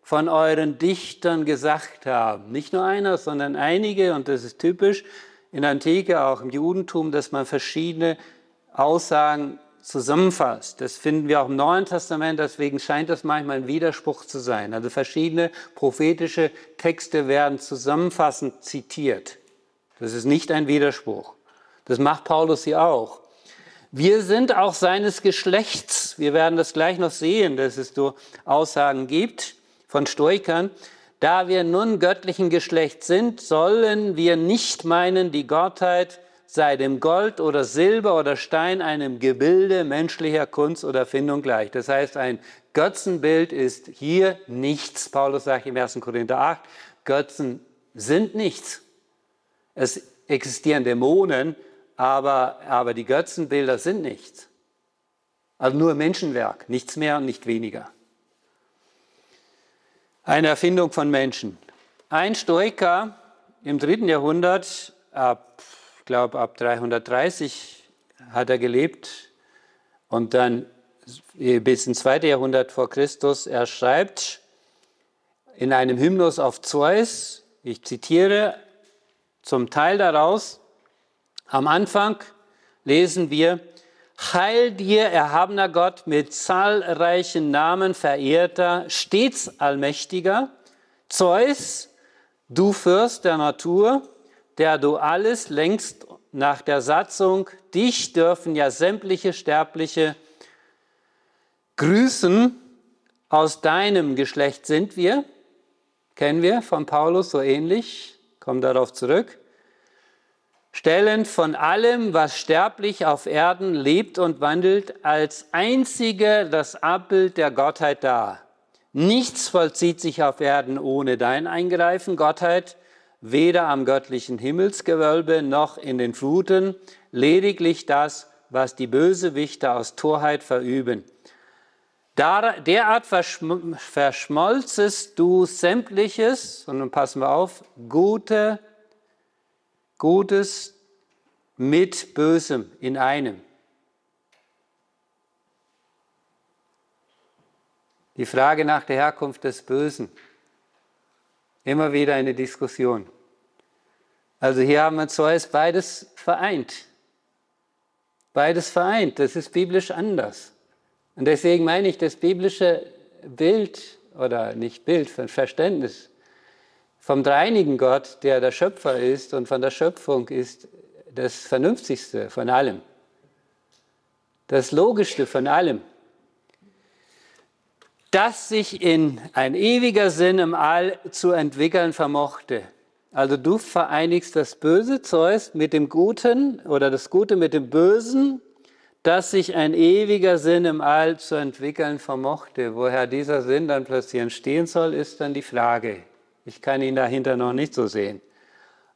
von euren Dichtern gesagt haben. Nicht nur einer, sondern einige, und das ist typisch in der Antike, auch im Judentum, dass man verschiedene Aussagen zusammenfasst. Das finden wir auch im Neuen Testament, deswegen scheint das manchmal ein Widerspruch zu sein. Also verschiedene prophetische Texte werden zusammenfassend zitiert. Das ist nicht ein Widerspruch. Das macht Paulus hier auch. Wir sind auch seines Geschlechts. Wir werden das gleich noch sehen, dass es so Aussagen gibt von Stoikern. Da wir nun göttlichen Geschlechts sind, sollen wir nicht meinen, die Gottheit sei dem Gold oder Silber oder Stein, einem Gebilde menschlicher Kunst oder Erfindung gleich. Das heißt, ein Götzenbild ist hier nichts. Paulus sagt im 1. Korinther 8, Götzen sind nichts. Es existieren Dämonen, aber, aber die Götzenbilder sind nichts. Also nur Menschenwerk, nichts mehr und nicht weniger. Eine Erfindung von Menschen. Ein Stoiker im dritten Jahrhundert, ab, ich glaube ab 330 hat er gelebt und dann bis ins zweite Jahrhundert vor Christus, er schreibt in einem Hymnus auf Zeus, ich zitiere zum Teil daraus, am Anfang lesen wir, Heil dir, erhabener Gott, mit zahlreichen Namen verehrter, stets allmächtiger, Zeus, du Fürst der Natur, der du alles längst nach der Satzung, dich dürfen ja sämtliche Sterbliche grüßen, aus deinem Geschlecht sind wir, kennen wir von Paulus so ähnlich, kommen darauf zurück stellen von allem, was sterblich auf Erden lebt und wandelt, als einzige das Abbild der Gottheit dar. Nichts vollzieht sich auf Erden ohne dein Eingreifen, Gottheit, weder am göttlichen Himmelsgewölbe noch in den Fluten, lediglich das, was die Bösewichte aus Torheit verüben. Derart verschmolzest du sämtliches, und nun passen wir auf, gute, Gutes mit Bösem in einem. Die Frage nach der Herkunft des Bösen. Immer wieder eine Diskussion. Also hier haben wir zuerst beides vereint. Beides vereint. Das ist biblisch anders. Und deswegen meine ich, das biblische Bild oder nicht Bild, Verständnis vom dreinigen Gott, der der Schöpfer ist und von der Schöpfung ist das Vernünftigste von allem, das Logischste von allem, das sich in ein ewiger Sinn im All zu entwickeln vermochte. Also du vereinigst das Böse Zeus mit dem Guten oder das Gute mit dem Bösen, dass sich ein ewiger Sinn im All zu entwickeln vermochte. Woher dieser Sinn dann plötzlich entstehen soll, ist dann die Frage. Ich kann ihn dahinter noch nicht so sehen.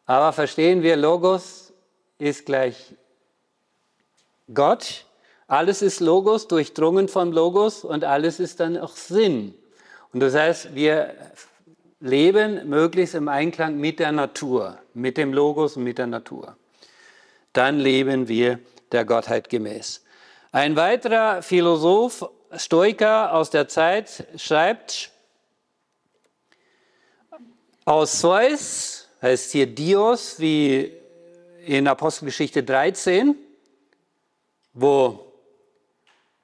Aber verstehen wir, Logos ist gleich Gott. Alles ist Logos, durchdrungen von Logos und alles ist dann auch Sinn. Und das heißt, wir leben möglichst im Einklang mit der Natur, mit dem Logos und mit der Natur. Dann leben wir der Gottheit gemäß. Ein weiterer Philosoph, Stoiker aus der Zeit schreibt, aus Zeus heißt hier Dios, wie in Apostelgeschichte 13, wo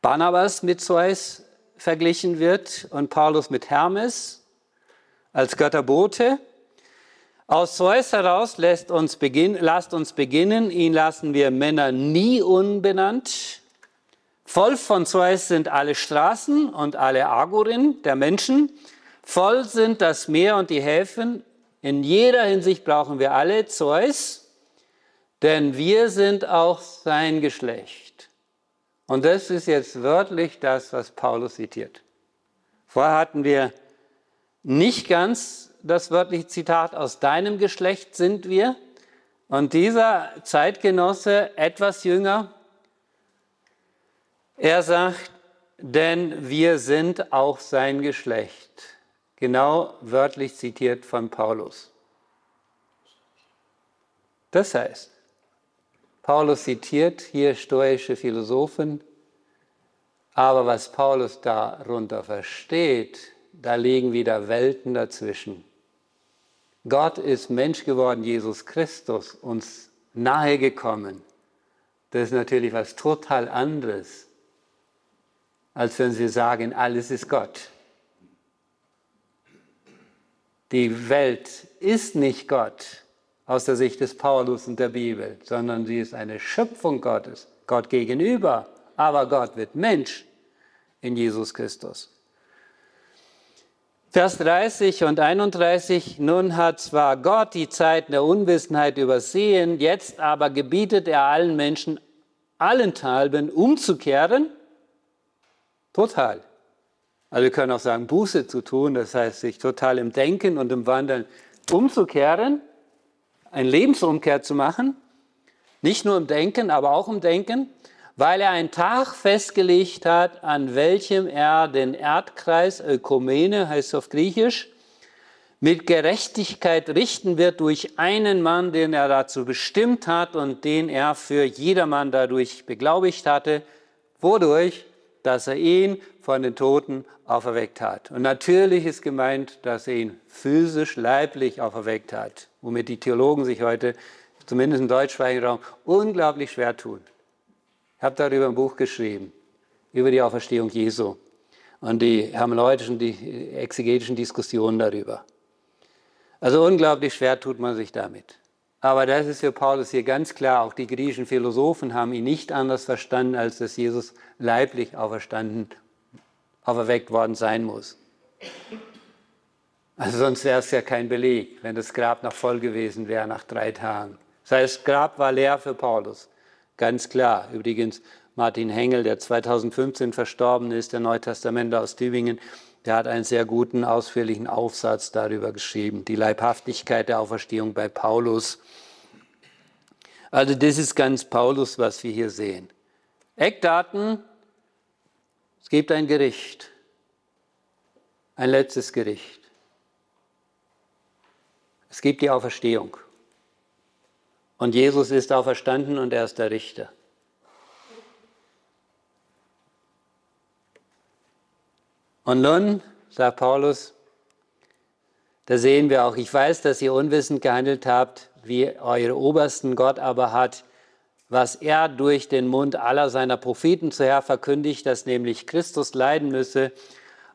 Barnabas mit Zeus verglichen wird und Paulus mit Hermes als Götterbote. Aus Zeus heraus lässt uns, beginn, lasst uns beginnen, ihn lassen wir Männer nie unbenannt, Voll von Zeus sind alle Straßen und alle Agoren der Menschen. Voll sind das Meer und die Häfen. In jeder Hinsicht brauchen wir alle Zeus, denn wir sind auch sein Geschlecht. Und das ist jetzt wörtlich das, was Paulus zitiert. Vorher hatten wir nicht ganz das wörtliche Zitat, aus deinem Geschlecht sind wir. Und dieser Zeitgenosse, etwas jünger, er sagt, denn wir sind auch sein Geschlecht. Genau wörtlich zitiert von Paulus. Das heißt, Paulus zitiert hier stoische Philosophen, aber was Paulus darunter versteht, da liegen wieder Welten dazwischen. Gott ist Mensch geworden, Jesus Christus, uns nahe gekommen. Das ist natürlich was total anderes, als wenn Sie sagen, alles ist Gott. Die Welt ist nicht Gott aus der Sicht des Paulus und der Bibel, sondern sie ist eine Schöpfung Gottes, Gott gegenüber, aber Gott wird Mensch in Jesus Christus. Vers 30 und 31, nun hat zwar Gott die Zeiten der Unwissenheit übersehen, jetzt aber gebietet er allen Menschen allenthalben umzukehren. Total. Also wir können auch sagen, Buße zu tun, das heißt, sich total im Denken und im Wandeln umzukehren, eine Lebensumkehr zu machen, nicht nur im Denken, aber auch im Denken, weil er einen Tag festgelegt hat, an welchem er den Erdkreis, Ökumene heißt es auf Griechisch, mit Gerechtigkeit richten wird durch einen Mann, den er dazu bestimmt hat und den er für jedermann dadurch beglaubigt hatte, wodurch, dass er ihn von den Toten auferweckt hat. Und natürlich ist gemeint, dass er ihn physisch, leiblich auferweckt hat, womit die Theologen sich heute, zumindest im deutschsprachigen Raum, unglaublich schwer tun. Ich habe darüber ein Buch geschrieben, über die Auferstehung Jesu und die hermeneutischen, die exegetischen Diskussionen darüber. Also unglaublich schwer tut man sich damit. Aber das ist für Paulus hier ganz klar. Auch die griechischen Philosophen haben ihn nicht anders verstanden, als dass Jesus leiblich auferstanden auferweckt worden sein muss. Also sonst wäre es ja kein Beleg, wenn das Grab noch voll gewesen wäre nach drei Tagen. Das heißt, das Grab war leer für Paulus, ganz klar. Übrigens, Martin Hengel, der 2015 verstorben ist, der Neutestamentler aus Tübingen, der hat einen sehr guten, ausführlichen Aufsatz darüber geschrieben, die Leibhaftigkeit der Auferstehung bei Paulus. Also das ist ganz Paulus, was wir hier sehen. Eckdaten es gibt ein Gericht, ein letztes Gericht. Es gibt die Auferstehung. Und Jesus ist auferstanden und er ist der Richter. Und nun, sagt Paulus, da sehen wir auch, ich weiß, dass ihr unwissend gehandelt habt, wie eure Obersten Gott aber hat was er durch den Mund aller seiner Propheten zuher verkündigt, dass nämlich Christus leiden müsse,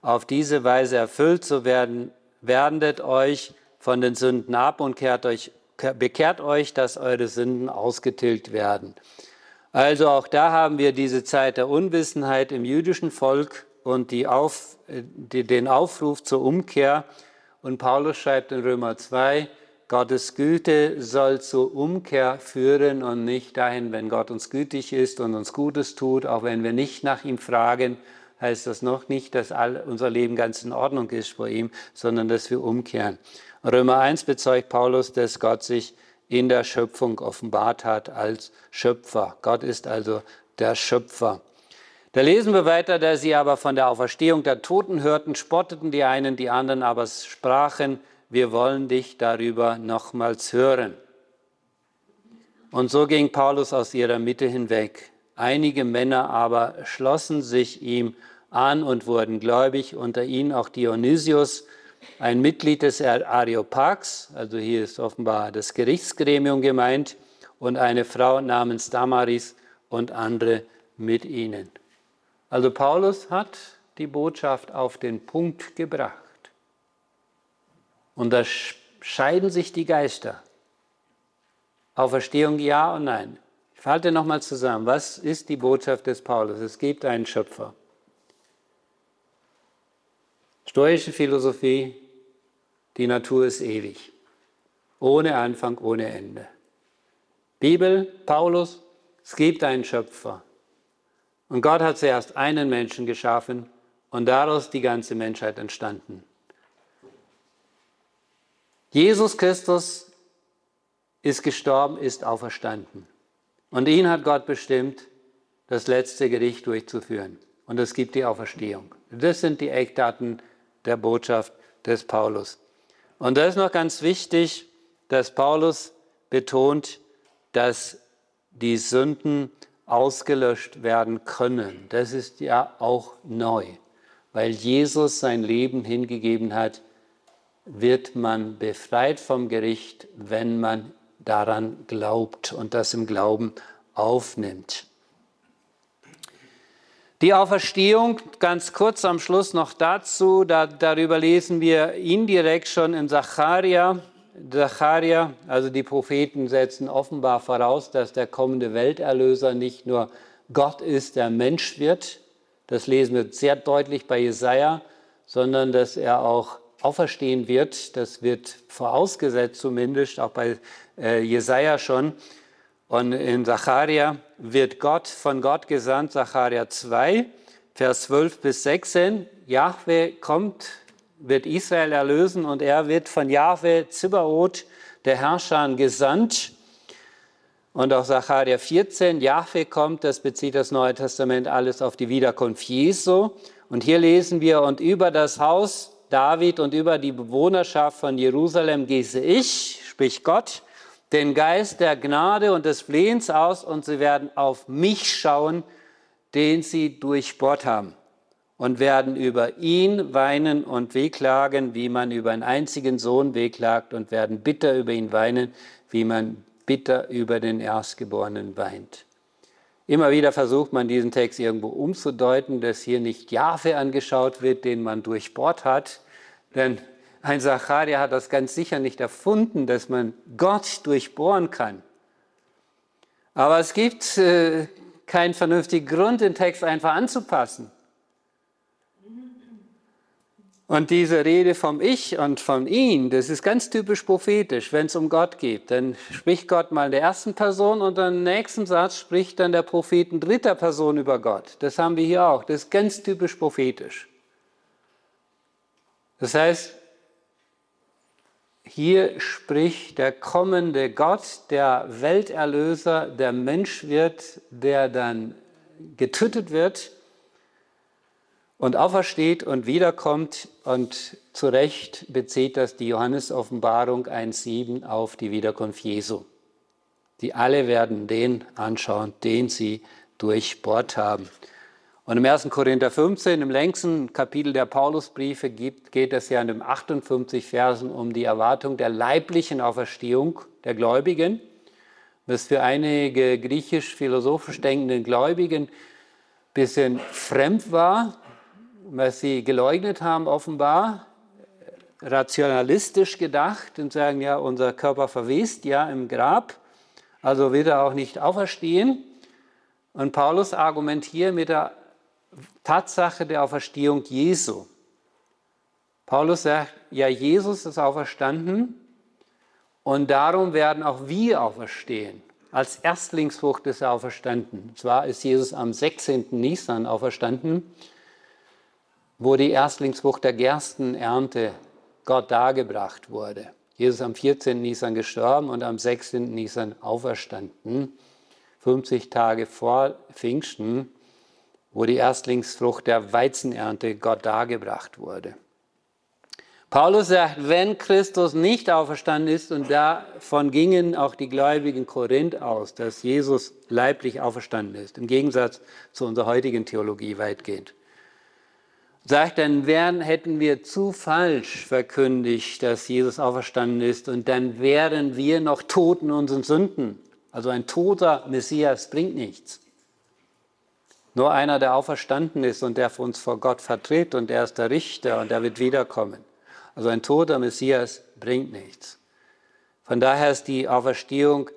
auf diese Weise erfüllt zu werden, werdet euch von den Sünden ab und kehrt euch, bekehrt euch, dass eure Sünden ausgetilgt werden. Also auch da haben wir diese Zeit der Unwissenheit im jüdischen Volk und die Auf, die, den Aufruf zur Umkehr. Und Paulus schreibt in Römer 2, Gottes Güte soll zur Umkehr führen und nicht dahin, wenn Gott uns gütig ist und uns Gutes tut, auch wenn wir nicht nach ihm fragen, heißt das noch nicht, dass all unser Leben ganz in Ordnung ist vor ihm, sondern dass wir umkehren. Römer 1 bezeugt Paulus, dass Gott sich in der Schöpfung offenbart hat als Schöpfer. Gott ist also der Schöpfer. Da lesen wir weiter, dass sie aber von der Auferstehung der Toten hörten, spotteten die einen, die anderen aber sprachen, wir wollen dich darüber nochmals hören. Und so ging Paulus aus ihrer Mitte hinweg. Einige Männer aber schlossen sich ihm an und wurden gläubig, unter ihnen auch Dionysius, ein Mitglied des Areopags, also hier ist offenbar das Gerichtsgremium gemeint, und eine Frau namens Damaris und andere mit ihnen. Also Paulus hat die Botschaft auf den Punkt gebracht. Und da scheiden sich die Geister. Auferstehung ja und nein. Ich falte nochmal zusammen. Was ist die Botschaft des Paulus? Es gibt einen Schöpfer. Stoische Philosophie, die Natur ist ewig. Ohne Anfang, ohne Ende. Bibel, Paulus, es gibt einen Schöpfer. Und Gott hat zuerst einen Menschen geschaffen und daraus die ganze Menschheit entstanden. Jesus Christus ist gestorben, ist auferstanden. Und ihn hat Gott bestimmt, das letzte Gericht durchzuführen. Und es gibt die Auferstehung. Das sind die Eckdaten der Botschaft des Paulus. Und da ist noch ganz wichtig, dass Paulus betont, dass die Sünden ausgelöscht werden können. Das ist ja auch neu. Weil Jesus sein Leben hingegeben hat, wird man befreit vom Gericht, wenn man daran glaubt und das im Glauben aufnimmt. Die Auferstehung, ganz kurz am Schluss noch dazu, da, darüber lesen wir indirekt schon in Zacharia. Zacharia, also die Propheten setzen offenbar voraus, dass der kommende Welterlöser nicht nur Gott ist, der Mensch wird, das lesen wir sehr deutlich bei Jesaja, sondern dass er auch auferstehen wird. Das wird vorausgesetzt zumindest, auch bei äh, Jesaja schon. Und in Zacharia wird Gott von Gott gesandt, Zacharia 2, Vers 12 bis 16. Jahwe kommt, wird Israel erlösen und er wird von Jahwe Zibaoth, der Herrscher, gesandt. Und auch Sacharja 14, Jahwe kommt, das bezieht das Neue Testament alles auf die Wiederkunft Jesu. Und hier lesen wir, und über das Haus David und über die Bewohnerschaft von Jerusalem gieße ich, spricht Gott, den Geist der Gnade und des Flehens aus und sie werden auf mich schauen, den sie durchbohrt haben und werden über ihn weinen und wehklagen, wie man über einen einzigen Sohn wehklagt und werden bitter über ihn weinen, wie man bitter über den Erstgeborenen weint. Immer wieder versucht man diesen Text irgendwo umzudeuten, dass hier nicht Jahwe angeschaut wird, den man durchbohrt hat. Denn ein Zacharia hat das ganz sicher nicht erfunden, dass man Gott durchbohren kann. Aber es gibt äh, keinen vernünftigen Grund, den Text einfach anzupassen. Und diese Rede vom Ich und von ihn, das ist ganz typisch prophetisch, wenn es um Gott geht. Dann spricht Gott mal in der ersten Person und im nächsten Satz spricht dann der Prophet in dritter Person über Gott. Das haben wir hier auch. Das ist ganz typisch prophetisch. Das heißt, hier spricht der kommende Gott, der Welterlöser, der Mensch wird, der dann getötet wird und aufersteht und wiederkommt und zu Recht bezieht das die Johannes-Offenbarung 1.7 auf die Wiederkunft Jesu. Die alle werden den anschauen, den sie durchbohrt haben. Und im 1. Korinther 15, im längsten Kapitel der Paulusbriefe, geht es ja in den 58 Versen um die Erwartung der leiblichen Auferstehung der Gläubigen, was für einige griechisch-philosophisch denkenden Gläubigen ein bisschen fremd war, was sie geleugnet haben, offenbar rationalistisch gedacht und sagen, ja, unser Körper verwest ja im Grab, also wird er auch nicht auferstehen. Und Paulus argumentiert mit der Tatsache der Auferstehung Jesu. Paulus sagt, ja, Jesus ist auferstanden und darum werden auch wir auferstehen. Als Erstlingsfrucht ist er auferstanden. Zwar ist Jesus am 16. Nisan auferstanden wo die Erstlingsfrucht der Gerstenernte Gott dargebracht wurde. Jesus am 14. Nisan gestorben und am 16. Nisan auferstanden, 50 Tage vor Pfingsten, wo die Erstlingsfrucht der Weizenernte Gott dargebracht wurde. Paulus sagt, wenn Christus nicht auferstanden ist, und davon gingen auch die Gläubigen Korinth aus, dass Jesus leiblich auferstanden ist, im Gegensatz zu unserer heutigen Theologie weitgehend sagt, dann wären, hätten wir zu falsch verkündigt, dass Jesus auferstanden ist und dann wären wir noch tot in unseren Sünden. Also ein toter Messias bringt nichts. Nur einer, der auferstanden ist und der für uns vor Gott vertritt und er ist der Richter und er wird wiederkommen. Also ein toter Messias bringt nichts. Von daher ist die Auferstehung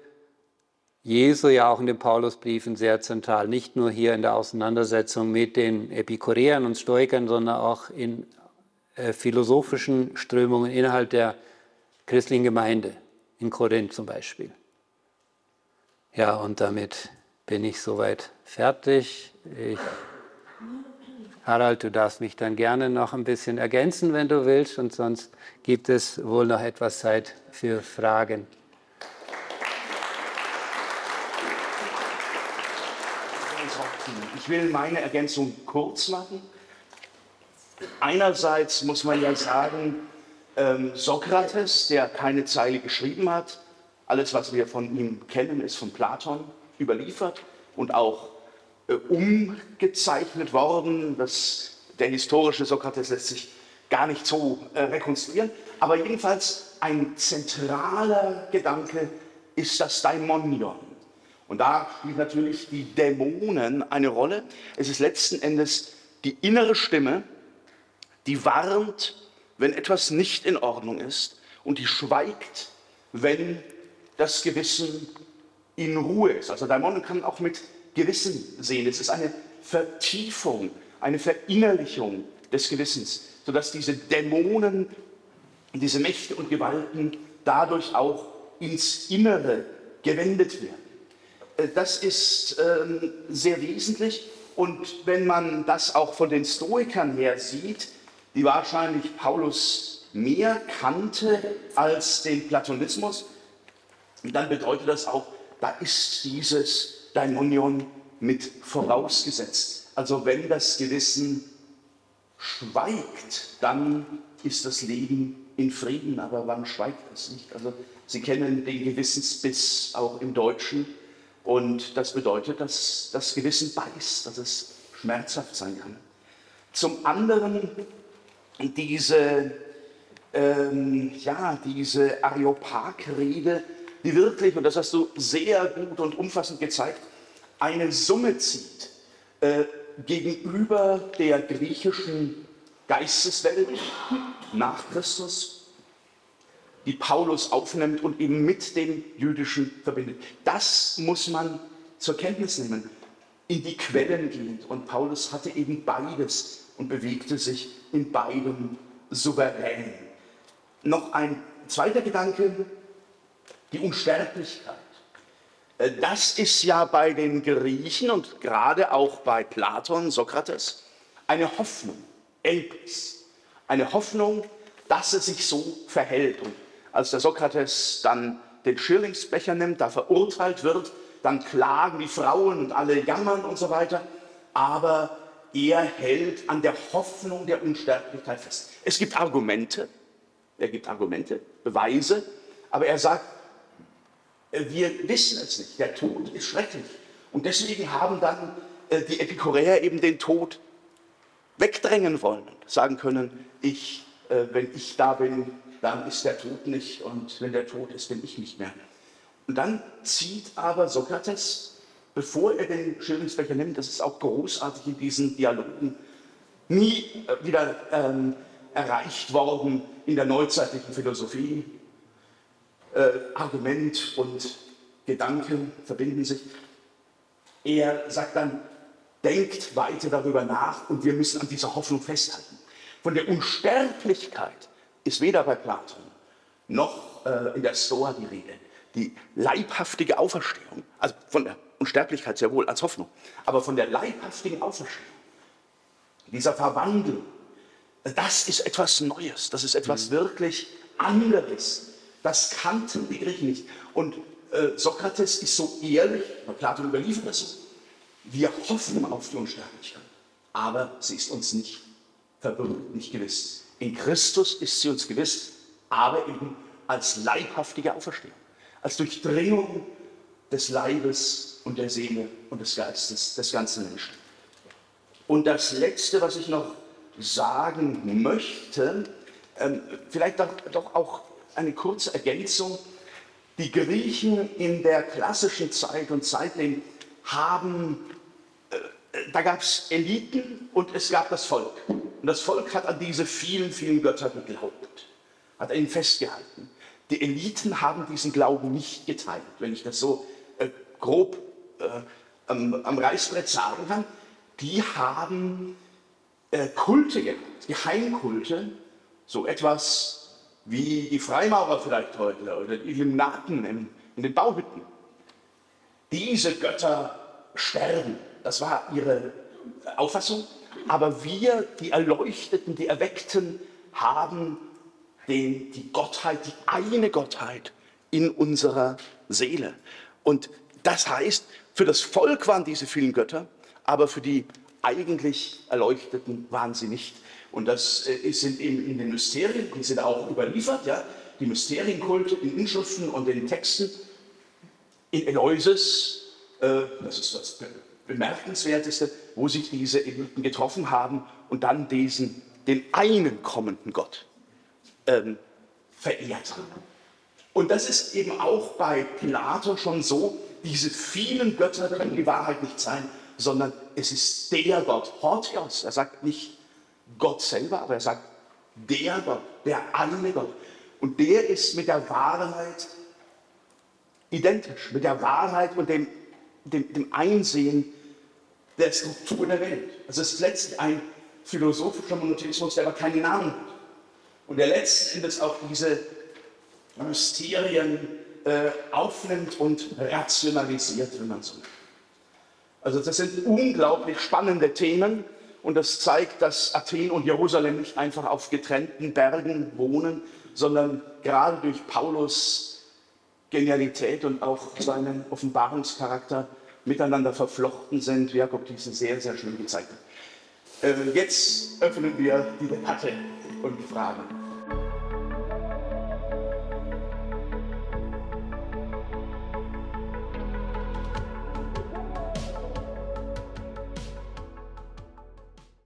Jesu ja auch in den Paulusbriefen sehr zentral, nicht nur hier in der Auseinandersetzung mit den Epikureern und Stoikern, sondern auch in äh, philosophischen Strömungen innerhalb der christlichen Gemeinde, in Korinth zum Beispiel. Ja, und damit bin ich soweit fertig. Ich, Harald, du darfst mich dann gerne noch ein bisschen ergänzen, wenn du willst, und sonst gibt es wohl noch etwas Zeit für Fragen. Ich will meine Ergänzung kurz machen. Einerseits muss man ja sagen, ähm, Sokrates, der keine Zeile geschrieben hat, alles, was wir von ihm kennen, ist von Platon überliefert und auch äh, umgezeichnet worden. Das, der historische Sokrates lässt sich gar nicht so äh, rekonstruieren. Aber jedenfalls ein zentraler Gedanke ist das Daimonion. Und da spielt natürlich die Dämonen eine Rolle. Es ist letzten Endes die innere Stimme, die warnt, wenn etwas nicht in Ordnung ist und die schweigt, wenn das Gewissen in Ruhe ist. Also Dämonen kann auch mit Gewissen sehen. Es ist eine Vertiefung, eine Verinnerlichung des Gewissens, sodass diese Dämonen, diese Mächte und Gewalten dadurch auch ins Innere gewendet werden. Äh, das ist ähm, sehr wesentlich. Und wenn man das auch von den Stoikern her sieht, die wahrscheinlich Paulus mehr kannte als den Platonismus, dann bedeutet das auch, da ist dieses Daimonion mit vorausgesetzt. Also wenn das Gewissen schweigt, dann ist das Leben in Frieden. Aber wann schweigt es nicht? Also Sie kennen den Gewissensbiss auch im Deutschen. Und das bedeutet, dass das Gewissen beißt, dass es schmerzhaft sein kann. Zum anderen diese, ähm, ja, diese Areopag-Rede, die wirklich, und das hast du sehr gut und umfassend gezeigt, eine Summe zieht äh, gegenüber der griechischen Geisteswelt nach Christus die Paulus aufnimmt und eben mit dem Jüdischen verbindet. Das muss man zur Kenntnis nehmen, in die Quellen gehend. Und Paulus hatte eben beides und bewegte sich in beidem souverän. Noch ein zweiter Gedanke, die Unsterblichkeit. Äh, das ist ja bei den Griechen und gerade auch bei Platon, Sokrates, eine Hoffnung, Elpis, eine Hoffnung, dass es sich so verhält. Und als der Sokrates dann den Schirlingsbecher nimmt, da verurteilt wird, dann klagen die Frauen und alle jammern und so weiter. Aber er hält an der Hoffnung der Unsterblichkeit fest. Es gibt Argumente, er gibt Argumente, Beweise, aber er sagt, wir wissen es nicht. Der Tod ist schrecklich. Und deswegen haben dann äh, die Epikureer eben den Tod wegdrängen wollen, sagen können, ich, äh, wenn ich da bin, dann ist der Tod nicht und wenn der Tod ist, bin ich nicht mehr. Und dann zieht aber Sokrates, bevor er den Schillingsbecher nimmt, das ist auch großartig in diesen Dialogen, nie äh, wieder ähm, erreicht worden in der neuzeitlichen Philosophie. Äh, Argument und Gedanke verbinden sich. Er sagt dann, denkt weiter darüber nach und wir müssen an dieser Hoffnung festhalten. Von der Unsterblichkeit ist weder bei Platon noch äh, in der Stoa die Rede. Die leibhaftige Auferstehung, also von der Unsterblichkeit sehr wohl als Hoffnung, aber von der leibhaftigen Auferstehung, dieser Verwandlung, das ist etwas Neues, das ist etwas mhm. wirklich anderes. Das kannten die Griechen nicht. Und äh, Sokrates ist so ehrlich, Platon überliefert das so, wir hoffen auf die Unsterblichkeit, aber sie ist uns nicht verbunden, nicht gewiss. In Christus ist sie uns gewiss, aber eben als leibhaftige Auferstehung, als Durchdringung des Leibes und der Seele und des Geistes des ganzen Menschen. Und das Letzte, was ich noch sagen möchte, ähm, vielleicht doch, auch eine kurze Ergänzung. Die Griechen in der klassischen Zeit und seitdem haben, äh, da gab es Eliten und es gab das Volk. Und das Volk hat an diese vielen, vielen Götter geglaubt, hat an ihnen festgehalten. Die Eliten haben diesen Glauben nicht geteilt, wenn ich das so äh, grob äh, am, am Reißbrett sagen kann, die haben äh, Kulte gehabt, Geheimkulte, so etwas wie die Freimaurer vielleicht heute oder die Illuminaten in, in den Bauhütten. Diese Götter sterben, das war ihre Auffassung, aber wir, die Erleuchteten, die Erweckten, haben den, die Gottheit, die eine Gottheit in unserer Seele. Und das heißt, für das Volk waren diese vielen Götter, aber für die eigentlich Erleuchteten waren sie nicht. Und das äh, sind eben in den Mysterien, die sind auch überliefert, ja, die Mysterienkulte in Inschriften und in Texten. In Eleusis, äh, das ist das Bemerkenswerteste, wo sich diese Eliten getroffen haben und dann diesen, den einen kommenden Gott ähm, verehrt haben. Und das ist eben auch bei Pilato schon so, diese vielen Götter können die Wahrheit nicht sein, sondern es ist der Gott, Hortios. Er sagt nicht Gott selber, aber er sagt der Gott, der eine Gott. Und der ist mit der Wahrheit identisch, mit der Wahrheit und dem, dem, dem Einsehen der Struktur der Welt. Also es ist letztlich ein philosophischer Monotheismus, der aber keinen Namen hat. Und der letzten Endes auch diese Mysterien äh, aufnimmt und rationalisiert, wenn man so will. Also das sind unglaublich spannende Themen und das zeigt, dass Athen und Jerusalem nicht einfach auf getrennten Bergen wohnen, sondern gerade durch Paulus Genialität und auch seinen Offenbarungscharakter miteinander verflochten sind, wie Jakob diesen sehr, sehr schön gezeigt hat. Äh, jetzt öffnen wir die Debatte und die Fragen.